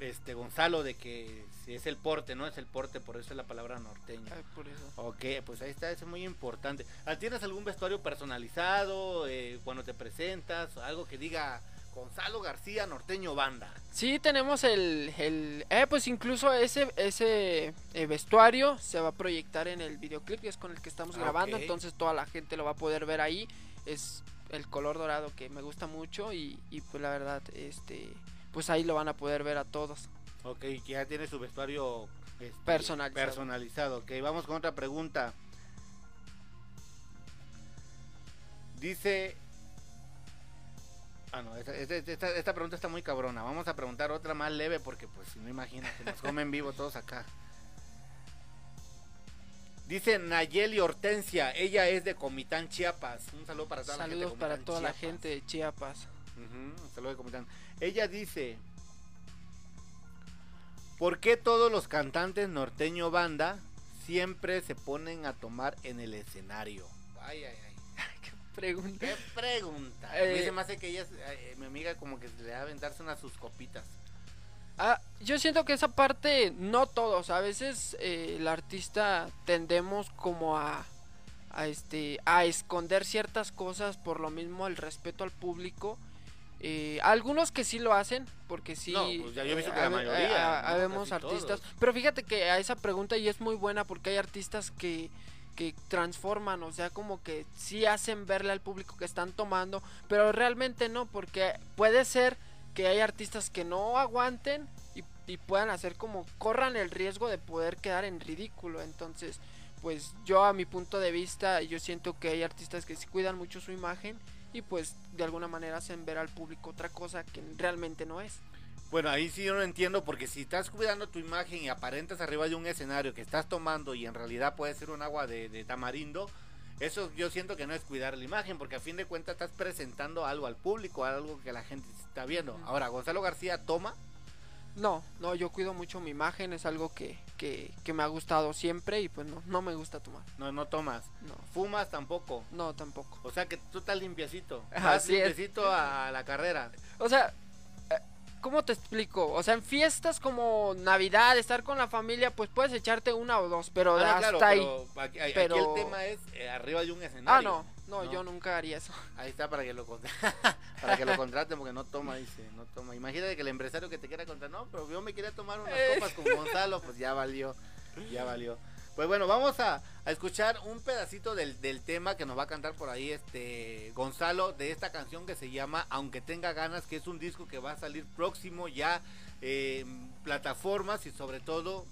este Gonzalo, de que si es el porte, ¿no? Es el porte, por eso es la palabra norteño. Ay, por eso. Ok, pues ahí está, eso es muy importante. Ah, ¿Tienes algún vestuario personalizado eh, cuando te presentas? Algo que diga Gonzalo García, norteño banda. Sí, tenemos el, el eh, pues incluso ese, ese eh, vestuario se va a proyectar en el videoclip que es con el que estamos Ah, grabando, entonces toda la gente lo va a poder ver ahí. Es el color dorado que me gusta mucho y, y pues la verdad, este, pues ahí lo van a poder ver a todos. Ok, que ya tiene su vestuario este, Personalizado. personalizado. Ok, vamos con otra pregunta. Dice... Ah, no, esta, esta- pregunta está muy cabrona. Vamos a preguntar otra más leve porque, pues, si no imagínate, nos comen vivo todos acá. Dice Nayeli Hortensia, ella es de Comitán, Chiapas. Un saludo para toda la gente. de Saludos para toda la gente de Chiapas. Un saludo de Comitán. Ella dice: ¿Por qué todos los cantantes norteño banda siempre se ponen a tomar en el escenario? Ay, ay, ay. Pregunta. ¿Qué pregunta? Eh, a mí se me hace que ella, es- eh, mi amiga, como que le va a aventarse unas sus copitas. Ah, yo siento que esa parte, no todos, a veces eh, el artista tendemos como a, a este, a esconder ciertas cosas por lo mismo el respeto al público. Eh, algunos que sí lo hacen, porque sí. No, pues ya yo he visto que eh, la habe- mayoría, Casi artistas. todos. Pero fíjate que a esa pregunta y es muy buena porque hay artistas que, que transforman, o sea, como que sí hacen verle al público que están tomando, pero realmente no, porque puede ser que hay artistas que no aguanten y, puedan hacer como corran el riesgo de poder quedar en ridículo. Entonces, pues yo a mi punto de vista, yo siento que hay artistas que sí cuidan mucho su imagen y pues de alguna manera hacen ver al público otra cosa que realmente no es. Bueno, ahí sí yo no entiendo, porque si estás cuidando tu imagen y aparentas arriba de un escenario que estás tomando y en realidad puede ser un agua de, de tamarindo, eso yo siento que no es cuidar la imagen, porque a fin de cuentas estás presentando algo al público, algo que la gente está viendo. Ahora, Gonzalo García toma, No, no, yo cuido mucho mi imagen, es algo que, que, que me ha gustado siempre y pues no, no me gusta tomar. no, no tomas. No, Fumas tampoco. no tampoco. O sea que tú estás limpiecito. Vas Así es. limpiecito a la carrera. O sea, ¿cómo te explico? O sea, en fiestas como Navidad, estar con la familia, pues puedes echarte una o dos, pero Ah, hasta claro, ahí. pero aquí, aquí Pero- el tema es eh, arriba de un Ah, escenario. no, no, No. yo nunca haría eso. Ahí está para que lo para que lo contraten porque no toma, dice, no toma. Imagínate que el empresario que te quiera contratar, no, pero yo me quería tomar unas Eh. copas con Gonzalo, pues ya valió, ya valió. Pues bueno, vamos a, escuchar un pedacito del, del tema que nos va a cantar por ahí este Gonzalo de esta canción que se llama Aunque tenga ganas, que es un disco que va a salir próximo ya en plataformas y sobre todo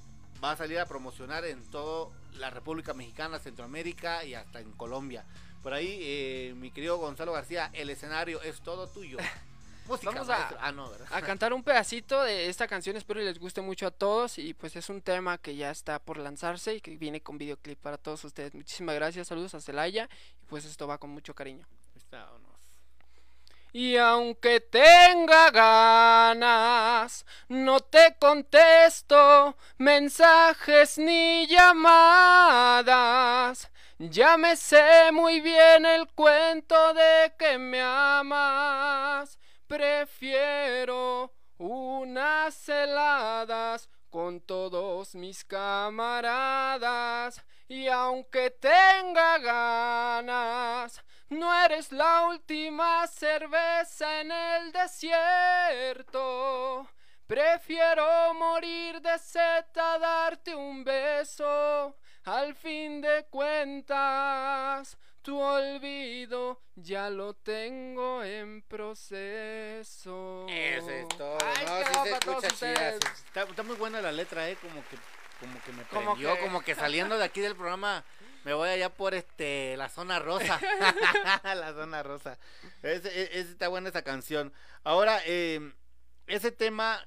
va a salir a promocionar en toda la República Mexicana, Centroamérica y hasta en Colombia. Por ahí, eh, mi querido Gonzalo García, el escenario es todo tuyo. Música, Vamos a-. Ah, a cantar un pedacito de esta canción. Espero les guste mucho a todos. Y pues es un tema que ya está por lanzarse y que viene con videoclip para todos ustedes. Muchísimas gracias, saludos a Celaya. Y pues esto va con mucho cariño. Está. Y aunque tenga ganas, no te contesto mensajes ni llamadas. Ya me sé muy bien el cuento de que me amas. Prefiero unas heladas con todos mis camaradas. Y aunque tenga ganas, no eres la última cerveza en el desierto. Prefiero morir de sed a darte un beso. Al fin de cuentas, tu olvido ya lo tengo en proceso. Eso es todo. Ay, no, qué sí se escucha chida. Está, está muy buena la letra, eh, como que, como que me Como prendió, que- como que saliendo de aquí del programa me voy allá por este la zona rosa. la zona rosa. Es, es- es- está buena esa canción. Ahora, eh, ese tema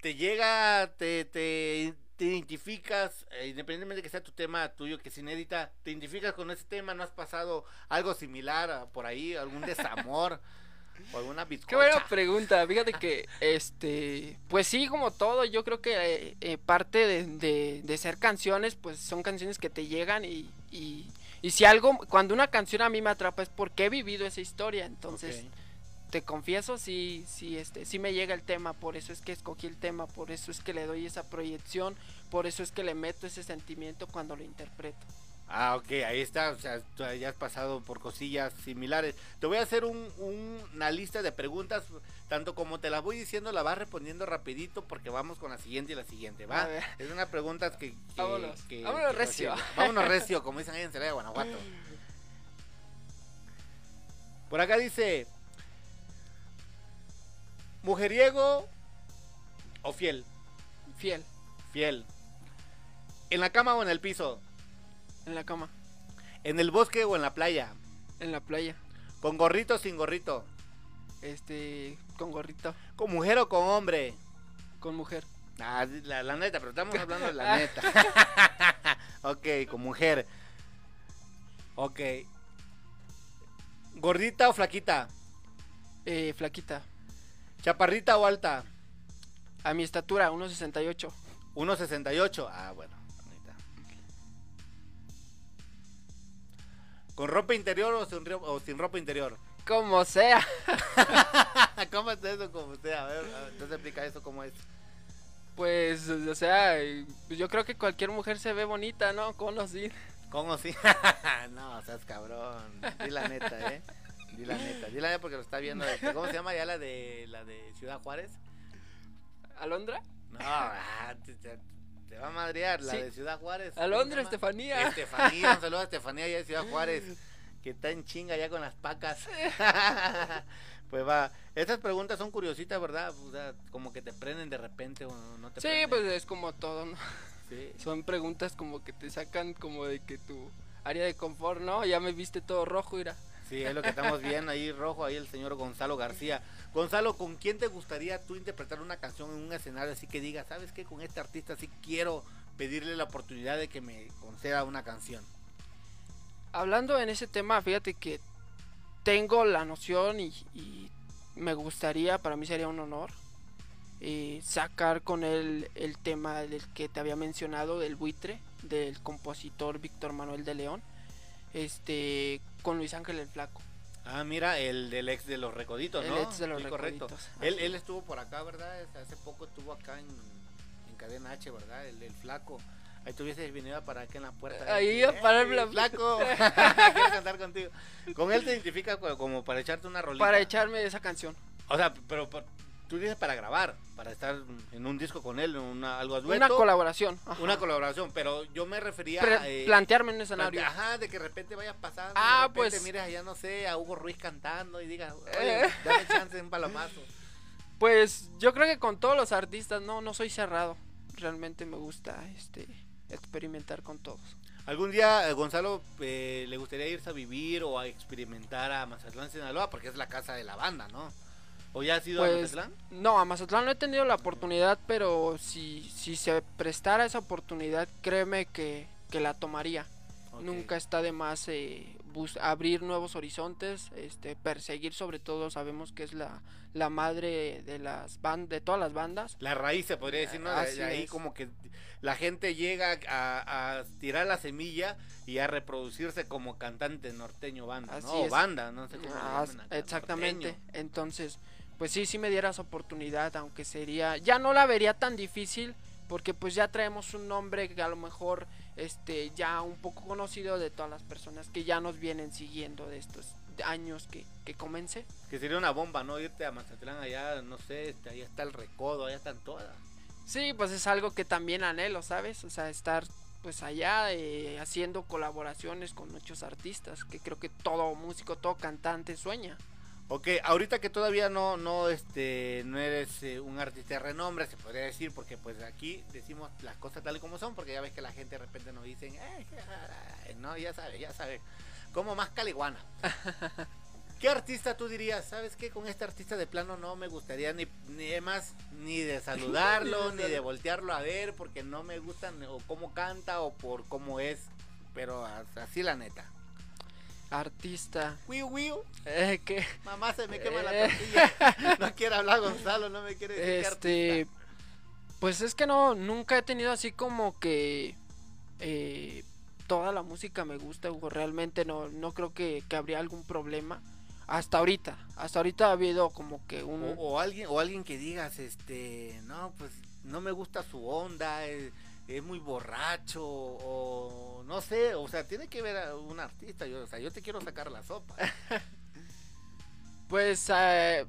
te llega, te, te, te identificas, eh, independientemente que sea tu tema tuyo, que es inédita, te identificas con ese tema, ¿no has pasado algo similar a- por ahí, algún desamor o alguna bizcocha? Qué buena pregunta. Fíjate que, este, pues sí, como todo, yo creo que eh, eh, parte de, de- de ser canciones, pues son canciones que te llegan y, y, y si algo, cuando una canción a mí me atrapa es porque he vivido esa historia. Entonces. Te confieso, sí, sí, este, sí me llega el tema, por eso es que escogí el tema, por eso es que le doy esa proyección, por eso es que le meto ese sentimiento cuando lo interpreto. Ah, ok, ahí está, o sea, tú ya has pasado por cosillas similares. Te voy a hacer un- un- una lista de preguntas, tanto como te las voy diciendo, la vas respondiendo rapidito porque vamos con la siguiente y la siguiente, ¿va? A ver. Es una pregunta que... que- Vámonos, que- vámonos que recio. Vámonos recio, como dicen ahí en Celaya, Guanajuato. Por acá dice, mujeriego o fiel, Fiel, fiel. En la cama o en el piso, en la cama, en el bosque o en la playa, en la playa, con gorrito o sin gorrito. este, con gorrito, ¿Con mujer o con hombre? con mujer. Ah, la, la neta, pero estamos hablando de la neta. ok, con mujer. Ok. ¿Gordita o flaquita? Eh, flaquita. ¿Chaparrita o alta? A mi estatura, 1.68. 1.68. Ah, bueno. ahorita. ¿Con ropa interior o sin, ro- o sin ropa interior? Como sea. ¿Cómo es eso? Como sea, a ver, entonces explica eso cómo es. Pues, o sea, yo creo que cualquier mujer se ve bonita, ¿no? Con o sin. ¿Cómo sí? no, seas cabrón. Di la neta, ¿eh? Di la neta. Di la neta porque lo está viendo. este, ¿Cómo se llama ya la de la de Ciudad Juárez? ¿Alondra? No, ah, te, te- te va a madrear la Sí. de Ciudad Juárez. ¿Cómo Alondra? Estefanía. Estefanía, un saludo a Estefanía allá de Ciudad Juárez. Que está en chinga ya con las pacas. pues va. Estas preguntas son curiositas, ¿verdad? O sea, como que te prenden de repente o no te Sí, prenden. pues es como todo, ¿no? Sí. Son preguntas como que te sacan como de que tu área de confort, ¿no? Ya me viste todo rojo, mira. Sí, es lo que estamos viendo ahí rojo, ahí el señor Gonzalo García. Gonzalo, ¿con quién te gustaría tú interpretar una canción en un escenario así que diga, sabes qué, con este artista sí quiero pedirle la oportunidad de que me conceda una canción? Hablando en ese tema, fíjate que tengo la noción y, me gustaría, para mí sería un honor, eh, sacar con él el tema del que te había mencionado, del buitre, del compositor Víctor Manuel de León, este, con Luis Ángel el Flaco. Ah, mira, el del ex de los Recoditos, El ¿no? ex de los Sí, correcto. Recoditos, Él, así él es. estuvo por acá, ¿verdad? Hace poco estuvo acá en, en Cadena H, ¿verdad? El, el flaco. Ahí tuviese venido para acá en la puerta. Ahí a pararme la- flaco. Quiero cantar contigo. Con él te identificas co- como para echarte una rolita. Para echarme esa canción. O sea, pero, pero tú dices para grabar, para estar en un disco con él, una, algo dueto. Una colaboración. ajá. Una colaboración, pero yo me refería Pre- a... eh, plantearme en un escenario. Ajá, de que de repente vayas pasando. Ah, de repente pues- mires allá, no sé, a Hugo Ruiz cantando y digas, oye, Eh. dame chance de un palomazo. Pues yo creo que con todos los artistas, no, no soy cerrado. Realmente me gusta este experimentar con todos. ¿Algún día, eh, Gonzalo, eh, le gustaría irse a vivir o a experimentar a Mazatlán, Sinaloa? Porque es la casa de la banda, ¿no? ¿O ya has ido a Pues Mazatlán? no, a Mazatlán no he tenido la oportunidad, pero si, si se prestara esa oportunidad, créeme que, que la tomaría. Nunca está de más eh, bus- abrir nuevos horizontes, este, perseguir sobre todo, sabemos que es la, la madre de las ban- de todas las bandas. La raíz se podría decir, ¿no? Así de ahí es. como que la gente llega a, a tirar la semilla y a reproducirse como cantante norteño banda, Así ¿no? O banda, no sé cómo Ah, exactamente. norteño. Entonces, pues sí, sí me dieras oportunidad, aunque sería, ya no la vería tan difícil, porque pues ya traemos un nombre que a lo mejor, este, ya un poco conocido de todas las personas que ya nos vienen siguiendo de estos años que, que comencé. Que sería una bomba, ¿no? Irte a Mazatlán allá, no sé, este, allá está el recodo, allá están todas. Sí, pues es algo que también anhelo, ¿sabes? O sea, estar pues allá eh, haciendo colaboraciones con muchos artistas, que creo que todo músico, todo cantante sueña. Ok, ahorita que todavía no, no, este, no eres eh, un artista de renombre, se podría decir, porque pues aquí decimos las cosas tal y como son, porque ya ves que la gente de repente nos dicen, no, ya sabes, ya sabes, como más caliguana. ¿Qué artista tú dirías? ¿Sabes qué? Con este artista de plano no me gustaría ni, ni más ni de saludarlo, ni de voltearlo a ver, porque no me gustan o cómo canta o por cómo es, pero así la neta. Artista. Wiu, wiu. Eh, que Mamá se me quema la Eh. tortilla. No quiere hablar Gonzalo, no me quiere decir Este, artista. pues es que no, nunca he tenido así como que eh, toda la música me gusta, Hugo. Realmente no, no creo que, que habría algún problema. Hasta ahorita, hasta ahorita ha habido como que un... O, o alguien o alguien que digas, este, no, pues no me gusta su onda, es, es muy borracho o no sé, o sea, tiene que ver a un artista, yo, o sea, yo te quiero sacar la sopa. Pues... eh,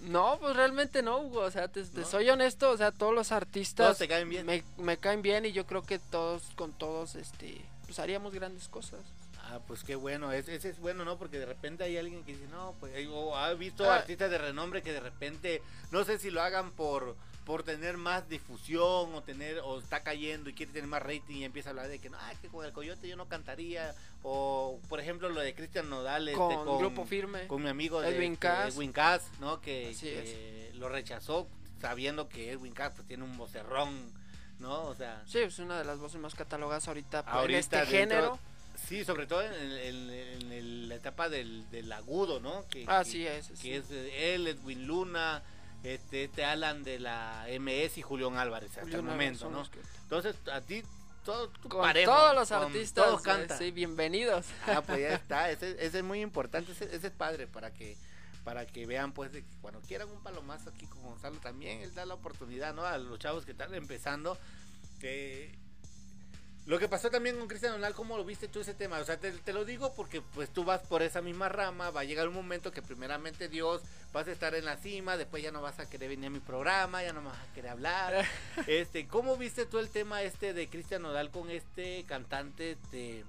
no, pues realmente no, Hugo. O sea, te, te ¿No? soy honesto, o sea, todos los artistas Todos te caen bien. Me, me caen bien y yo creo que todos, con todos, este, pues haríamos grandes cosas. Ah, pues qué bueno, es- ese es bueno, ¿no? Porque de repente hay alguien que dice, no, pues, o ha visto Ah. artistas de renombre que de repente, no sé si lo hagan por por tener más difusión o tener o está cayendo y quiere tener más rating y empieza a hablar de que no, ah, que con el coyote yo no cantaría o por ejemplo lo de Cristian Nodal este, Con Grupo Firme. con mi amigo de Edwin Cass. Edwin Cass, ¿no? Que, lo rechazó sabiendo que Edwin Cass pues tiene un vocerrón, ¿no? O sea, Sí, es una de las voces más catalogadas ahorita, Ahorita en este dentro- género. Sí, sobre todo en, en- en el- la etapa del, del agudo, ¿no? Que, Así que- es, sí. Que es él, Edwin Luna, este, este Alan de la MS y Julián Álvarez hasta el momento, ¿no? que- Entonces, a ti, todo, Con parejo, todos los con artistas, todos eh, cantan. sí, bienvenidos. Ah, pues ya está, ese, ese es muy importante, ese, ese es padre para que para que vean pues de que cuando quieran un palomazo aquí con Gonzalo también él da la oportunidad, ¿no? A los chavos que están empezando que lo que pasó también con Cristian Donal, ¿cómo lo viste tú ese tema? O sea, te, te lo digo porque pues tú vas por esa misma rama, va a llegar un momento que primeramente Dios vas a estar en la cima, después ya no vas a querer venir a mi programa, ya no me vas a querer hablar. Este, ¿cómo viste tú el tema este de Cristian Nodal con este cantante este,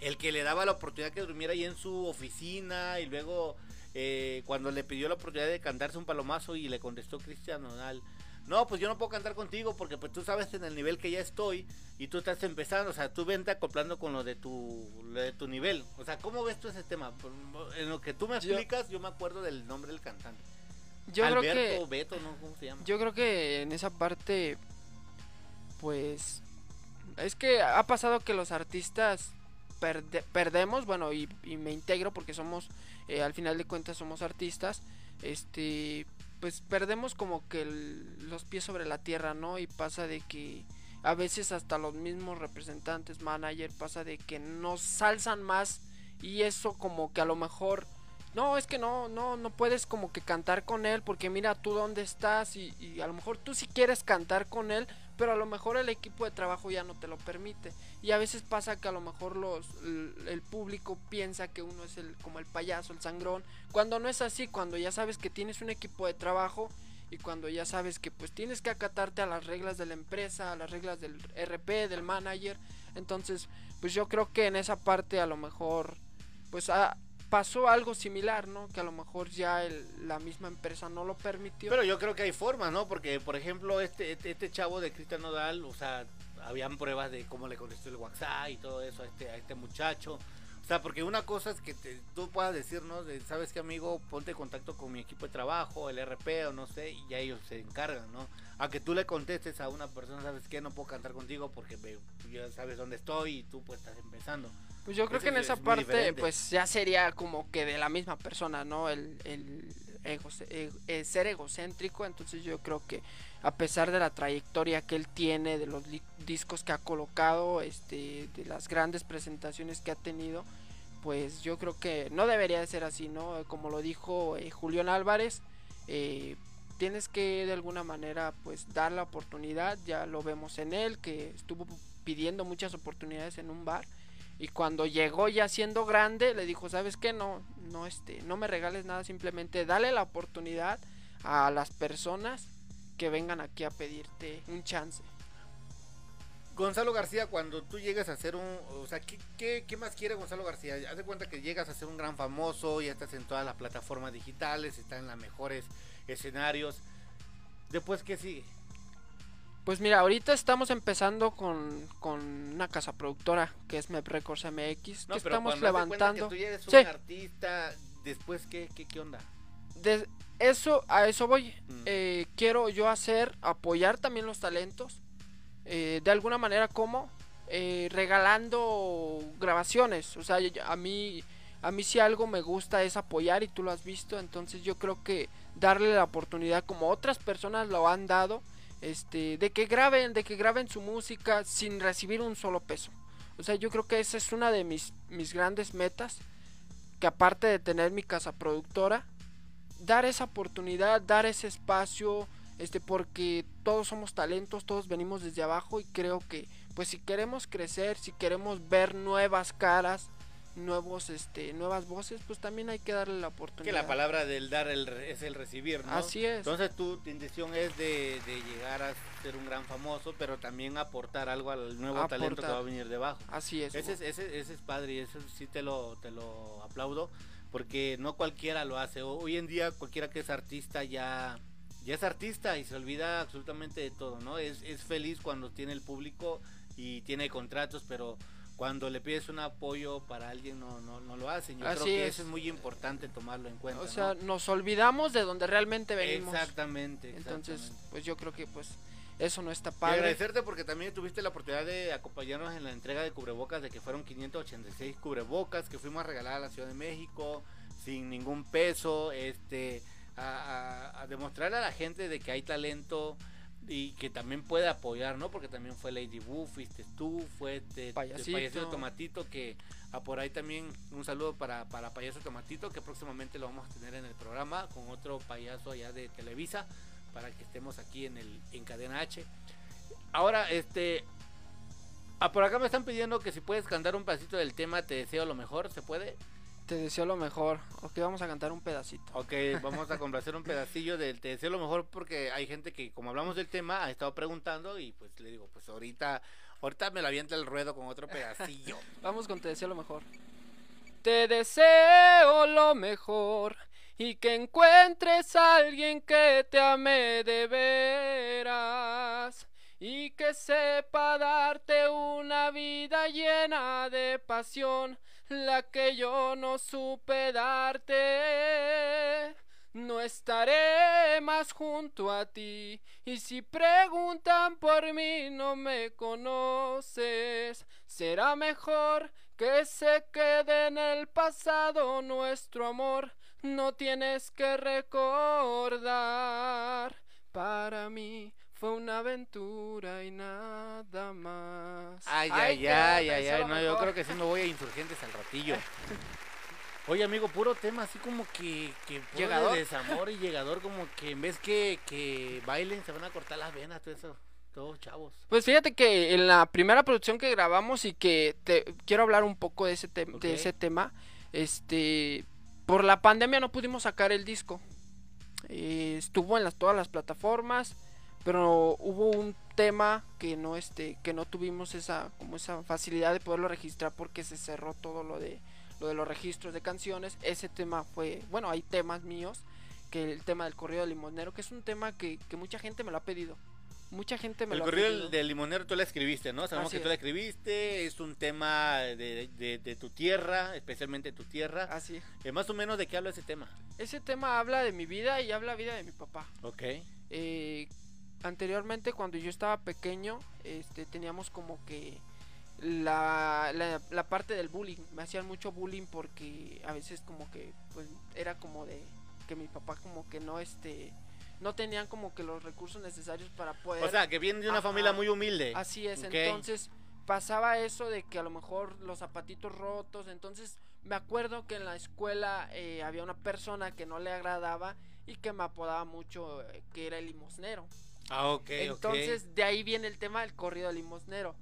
el que le daba la oportunidad que durmiera ahí en su oficina y luego eh, cuando le pidió la oportunidad de cantarse un palomazo y le contestó Cristian Nodal, no, pues yo no puedo cantar contigo porque pues tú sabes en el nivel que ya estoy y tú estás empezando, o sea, tú vente acoplando con lo de tu, lo de tu nivel. O sea, ¿cómo ves tú ese tema? En lo que tú me Yo- explicas, yo me acuerdo del nombre del cantante. Yo Alberto, creo que Beto, ¿no? ¿Cómo se llama? yo creo que en esa parte pues es que ha pasado que los artistas perde- perdemos, bueno, y, y me integro porque somos eh, al final de cuentas somos artistas, este pues perdemos como que los pies sobre la tierra, ¿no? Y pasa de que a veces hasta los mismos representantes, manager, pasa de que nos salsan más y eso como que a lo mejor no, es que no, no, no puedes como que cantar con él porque mira tú dónde estás y, y a lo mejor tú si quieres cantar con él, pero a lo mejor el equipo de trabajo ya no te lo permite. Y a veces pasa que a lo mejor los, el, público piensa que uno es el, como el payaso, el sangrón, cuando no es así, cuando ya sabes que tienes un equipo de trabajo y cuando ya sabes que pues tienes que acatarte a las reglas de la empresa, a las reglas del RP, del manager, entonces pues yo creo que en esa parte a lo mejor pues ah, pasó algo similar, ¿no? Que a lo mejor ya el- la misma empresa no lo permitió. Pero yo creo que hay formas, ¿no? Porque, por ejemplo, este, este, este chavo de Cristian Nodal, o sea, habían pruebas de cómo le contestó el WhatsApp y todo eso a este, a este muchacho. O sea, porque una cosa es que te- tú puedas decir, ¿no? De, Sabes qué, amigo, ponte en contacto con mi equipo de trabajo, el RP o no sé, y ya ellos se encargan, ¿no? A que tú le contestes a una persona, ¿sabes qué? No puedo cantar contigo porque ya sabes dónde estoy y tú pues estás empezando. Pues yo creo que en es- esa es parte, pues ya sería como que de la misma persona, ¿no? El, el ego- eh, eh, ser egocéntrico. Entonces yo creo que a pesar de la trayectoria que él tiene, de los discos que ha colocado, este, de las grandes presentaciones que ha tenido, pues yo creo que no debería de ser así, ¿no? Como lo dijo eh, Julián Álvarez, eh, tienes que de alguna manera pues dar la oportunidad, ya lo vemos en él, que estuvo pidiendo muchas oportunidades en un bar y cuando llegó ya siendo grande le dijo sabes qué no no este no me regales nada simplemente dale la oportunidad a las personas que vengan aquí a pedirte un chance Gonzalo García, cuando tú llegas a ser un... O sea, ¿qué, qué, qué más quiere Gonzalo García? Haz de cuenta que llegas a ser un gran famoso, ya estás en todas las plataformas digitales, estás en los mejores escenarios. Después, ¿qué sigue? Pues mira ahorita estamos empezando con, con una casa productora que es Mep Records MX que estamos levantando Que tú eres un Sí. artista, después, ¿qué, qué, qué onda? de eso a eso voy Mm. Eh, quiero yo hacer apoyar también los talentos eh, de alguna manera como Eh, regalando grabaciones o sea yo- a mí a mí si algo me gusta es apoyar y tú lo has visto entonces yo creo que darle la oportunidad como otras personas lo han dado este de que graben de que graben su música sin recibir un solo peso. O sea yo creo que esa es una de mis mis grandes metas que aparte de tener mi casa productora dar esa oportunidad, dar ese espacio, este, porque todos somos talentos, todos venimos desde abajo y creo que, pues si queremos crecer, si queremos ver nuevas caras, nuevos, este, nuevas voces, pues también hay que darle la Que oportunidad. la palabra del dar el, es el recibir, ¿no? Así es. Entonces tu, intención es de, de llegar a ser un gran famoso, pero también aportar algo al nuevo talento que va a venir debajo. Así es. Ese es, ese, ese es padre y eso sí te lo, te lo aplaudo porque no cualquiera lo hace. Ho- Hoy en día cualquiera que es artista ya, ya es artista y se olvida absolutamente de todo, ¿no? Es, es feliz cuando tiene el público y tiene contratos, pero cuando le pides un apoyo para alguien no, no, no lo hacen. Yo creo que es. eso es muy importante tomarlo en cuenta. o sea, ¿no? nos olvidamos de donde realmente venimos. Exactamente, Entonces, pues yo creo que pues eso no está Y padre. agradecerte porque también tuviste la oportunidad de acompañarnos en la entrega de cubrebocas, de que fueron 586 cubrebocas que fuimos a regalar a la Ciudad de México sin ningún peso, este, a, a- a demostrar a la gente de que hay talento y que también puede apoyar, ¿no? Porque también fue Lady Wu, fuiste tú, fue este, Payasito. Payasito Tomatito, que a por ahí también un saludo para, para Payaso Tomatito, que próximamente lo vamos a tener en el programa con otro payaso allá de Televisa, para que estemos aquí en el en Cadena H. Ahora, este. Ah, por acá me están pidiendo que si puedes cantar un pedacito del tema Te deseo lo mejor, ¿se puede? Te deseo lo mejor. Ok, vamos a cantar un pedacito. Ok, vamos a complacer un pedacillo del Te deseo lo mejor porque hay gente que, como hablamos del tema, ha estado preguntando y pues le digo, pues ahorita, ahorita me la avienta el ruedo con otro pedacillo. Vamos con Te deseo lo mejor. Te deseo lo mejor y que encuentres a alguien que te ame de veras y que sepa darte una vida llena de pasión, la que yo no supe darte. No estaré más junto a ti y si preguntan por mí no me conoces, será mejor que se quede en el pasado nuestro amor, no tienes que recordar. Para mí fue una aventura y nada más. Ay, Ay, ay, ay, ay, no, yo creo que sí me voy a insurgentes al ratillo. Oye, amigo, puro tema así como que, que puro de Llegador. desamor y llegador, como que en vez que, que bailen se van a cortar las venas, todo eso. todos chavos. Pues fíjate que en la primera producción que grabamos y que te quiero hablar un poco de ese, te- Ok. de ese tema, este, por la pandemia no pudimos sacar el disco. Eh, estuvo en las, todas las plataformas, pero hubo un tema que no, este, que no tuvimos esa, como esa facilidad de poderlo registrar porque se cerró todo lo de, lo de los registros de canciones. Ese tema fue, bueno, hay temas míos, que el tema del corrido del limonero, que es un tema que, que mucha gente me lo ha pedido. Mucha gente me El lo corrido ha pedido. del limonero tú la escribiste, ¿no? Sabemos Así que tú es. la escribiste, es un tema de, de- de tu tierra, especialmente tu tierra. Así. Eh, más o menos de qué habla ese tema. Ese tema habla de mi vida y habla vida de mi papá. Ok. Eh, anteriormente, cuando yo estaba pequeño, este, teníamos como que la, la, la parte del bullying. Me hacían mucho bullying porque a veces como que pues era como de que mi papá como que no este no tenían como que los recursos necesarios para poder O sea, que viene de una Ajá. familia muy humilde. Así es, entonces pasaba eso de que a lo mejor los zapatitos rotos, entonces me acuerdo que en la escuela eh, había una persona que no le agradaba y que me apodaba mucho eh, que era el limosnero. Ah, ok, entonces de ahí viene el tema del corrido limosnero.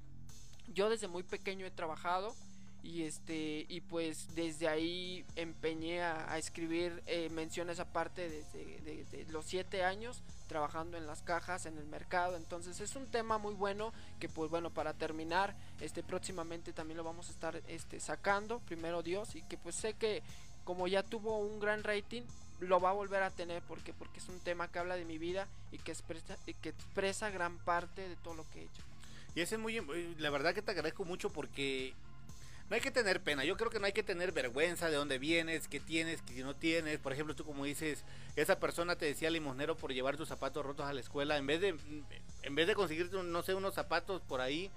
Yo desde muy pequeño he trabajado y este y pues desde ahí empeñé a, escribir eh, menciones aparte desde de, de los siete años trabajando en las cajas en el mercado entonces es un tema muy bueno que pues bueno para terminar este próximamente también lo vamos a estar este sacando primero Dios y que pues sé que como ya tuvo un gran rating lo va a volver a tener porque porque es un tema que habla de mi vida y que expresa y que expresa gran parte de todo lo que he hecho Y ese es muy, la verdad que te agradezco mucho porque no hay que tener pena. Yo creo que no hay que tener vergüenza de dónde vienes, qué tienes, qué no tienes. Por ejemplo, tú como dices, esa persona te decía limosnero por llevar tus zapatos rotos a la escuela. En vez de, en vez de conseguirte, no sé, unos zapatos por ahí,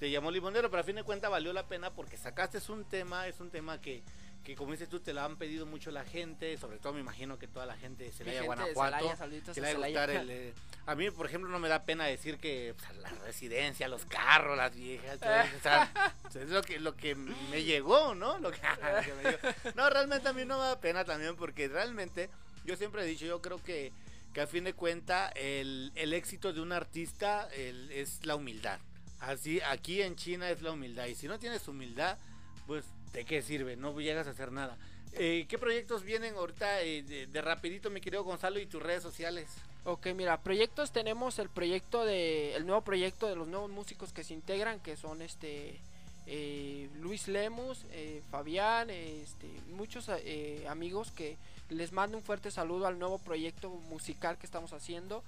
te llamó limonero. Pero a fin de cuentas valió la pena porque sacaste un tema, es un tema que, que como dices tú, te lo han pedido mucho la gente. Sobre todo me imagino que toda la gente de Celaya, Guanajuato. Celaya, saluditos que a le a Celaya. el, eh, a mí, por ejemplo, no me da pena decir que pues, la residencia, los carros, las viejas, todo eso, o sea, es lo que, lo que me llegó, ¿no? Lo que, lo que me llegó. No, realmente a mí no me da pena también porque realmente yo siempre he dicho, yo creo que, que a fin de cuentas el, el éxito de un artista el- es la humildad. Así, aquí en China es la humildad y si no tienes humildad, pues ¿de qué sirve? No llegas a hacer nada. Eh, ¿Qué proyectos vienen ahorita eh, de, de rapidito, mi querido Gonzalo, y tus redes sociales? Ok, mira, proyectos tenemos el proyecto de el nuevo proyecto de los nuevos músicos que se integran, que son este eh, Luis Lemus, eh, Fabián, este, muchos eh, amigos que les mando un fuerte saludo al nuevo proyecto musical que estamos haciendo.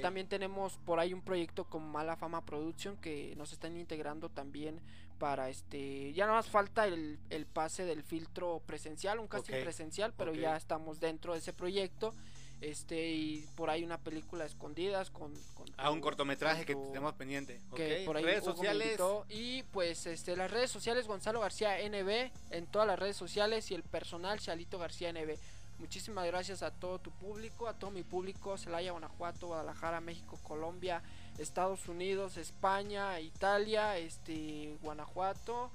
También tenemos por ahí un proyecto con Mala Fama Production que nos están integrando también para este ya no más falta el, el pase del filtro presencial, un casting presencial, pero ya estamos dentro de ese proyecto. Este y por ahí una película escondidas con, con A un cortometraje que tenemos pendiente. que por ahí redes Hugo sociales. y pues este las redes sociales Gonzalo García NB en todas las redes sociales y el personal Chalito García NB. Muchísimas gracias a todo tu público, a todo mi público, Celaya, Guanajuato, Guadalajara, México, Colombia, Estados Unidos, España, Italia, este Guanajuato,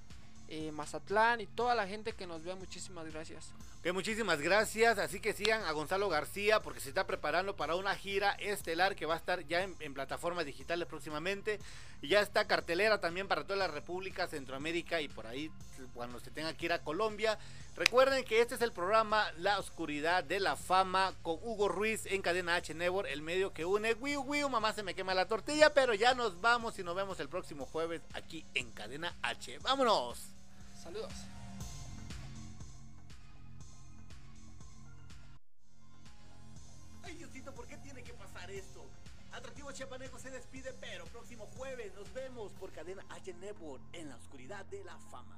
eh, Mazatlán y toda la gente que nos ve, muchísimas gracias. Muchísimas gracias. Así que sigan a Gonzalo García porque se está preparando para una gira estelar que va a estar ya en, en plataformas digitales próximamente. Y ya está cartelera también para toda la República, Centroamérica y por ahí cuando se tenga que ir a Colombia. Recuerden que este es el programa La Oscuridad de la Fama con Hugo Ruiz en Cadena H Network, el medio que une. Wiu, wiu, mamá se me quema la tortilla, pero ya nos vamos y nos vemos el próximo jueves aquí en Cadena H. ¡Vámonos! Saludos. Ay, Diosito, ¿por qué tiene que pasar esto? Atractivo Chiapaneco se despide, pero próximo jueves nos vemos por cadena H Network en la oscuridad de la fama.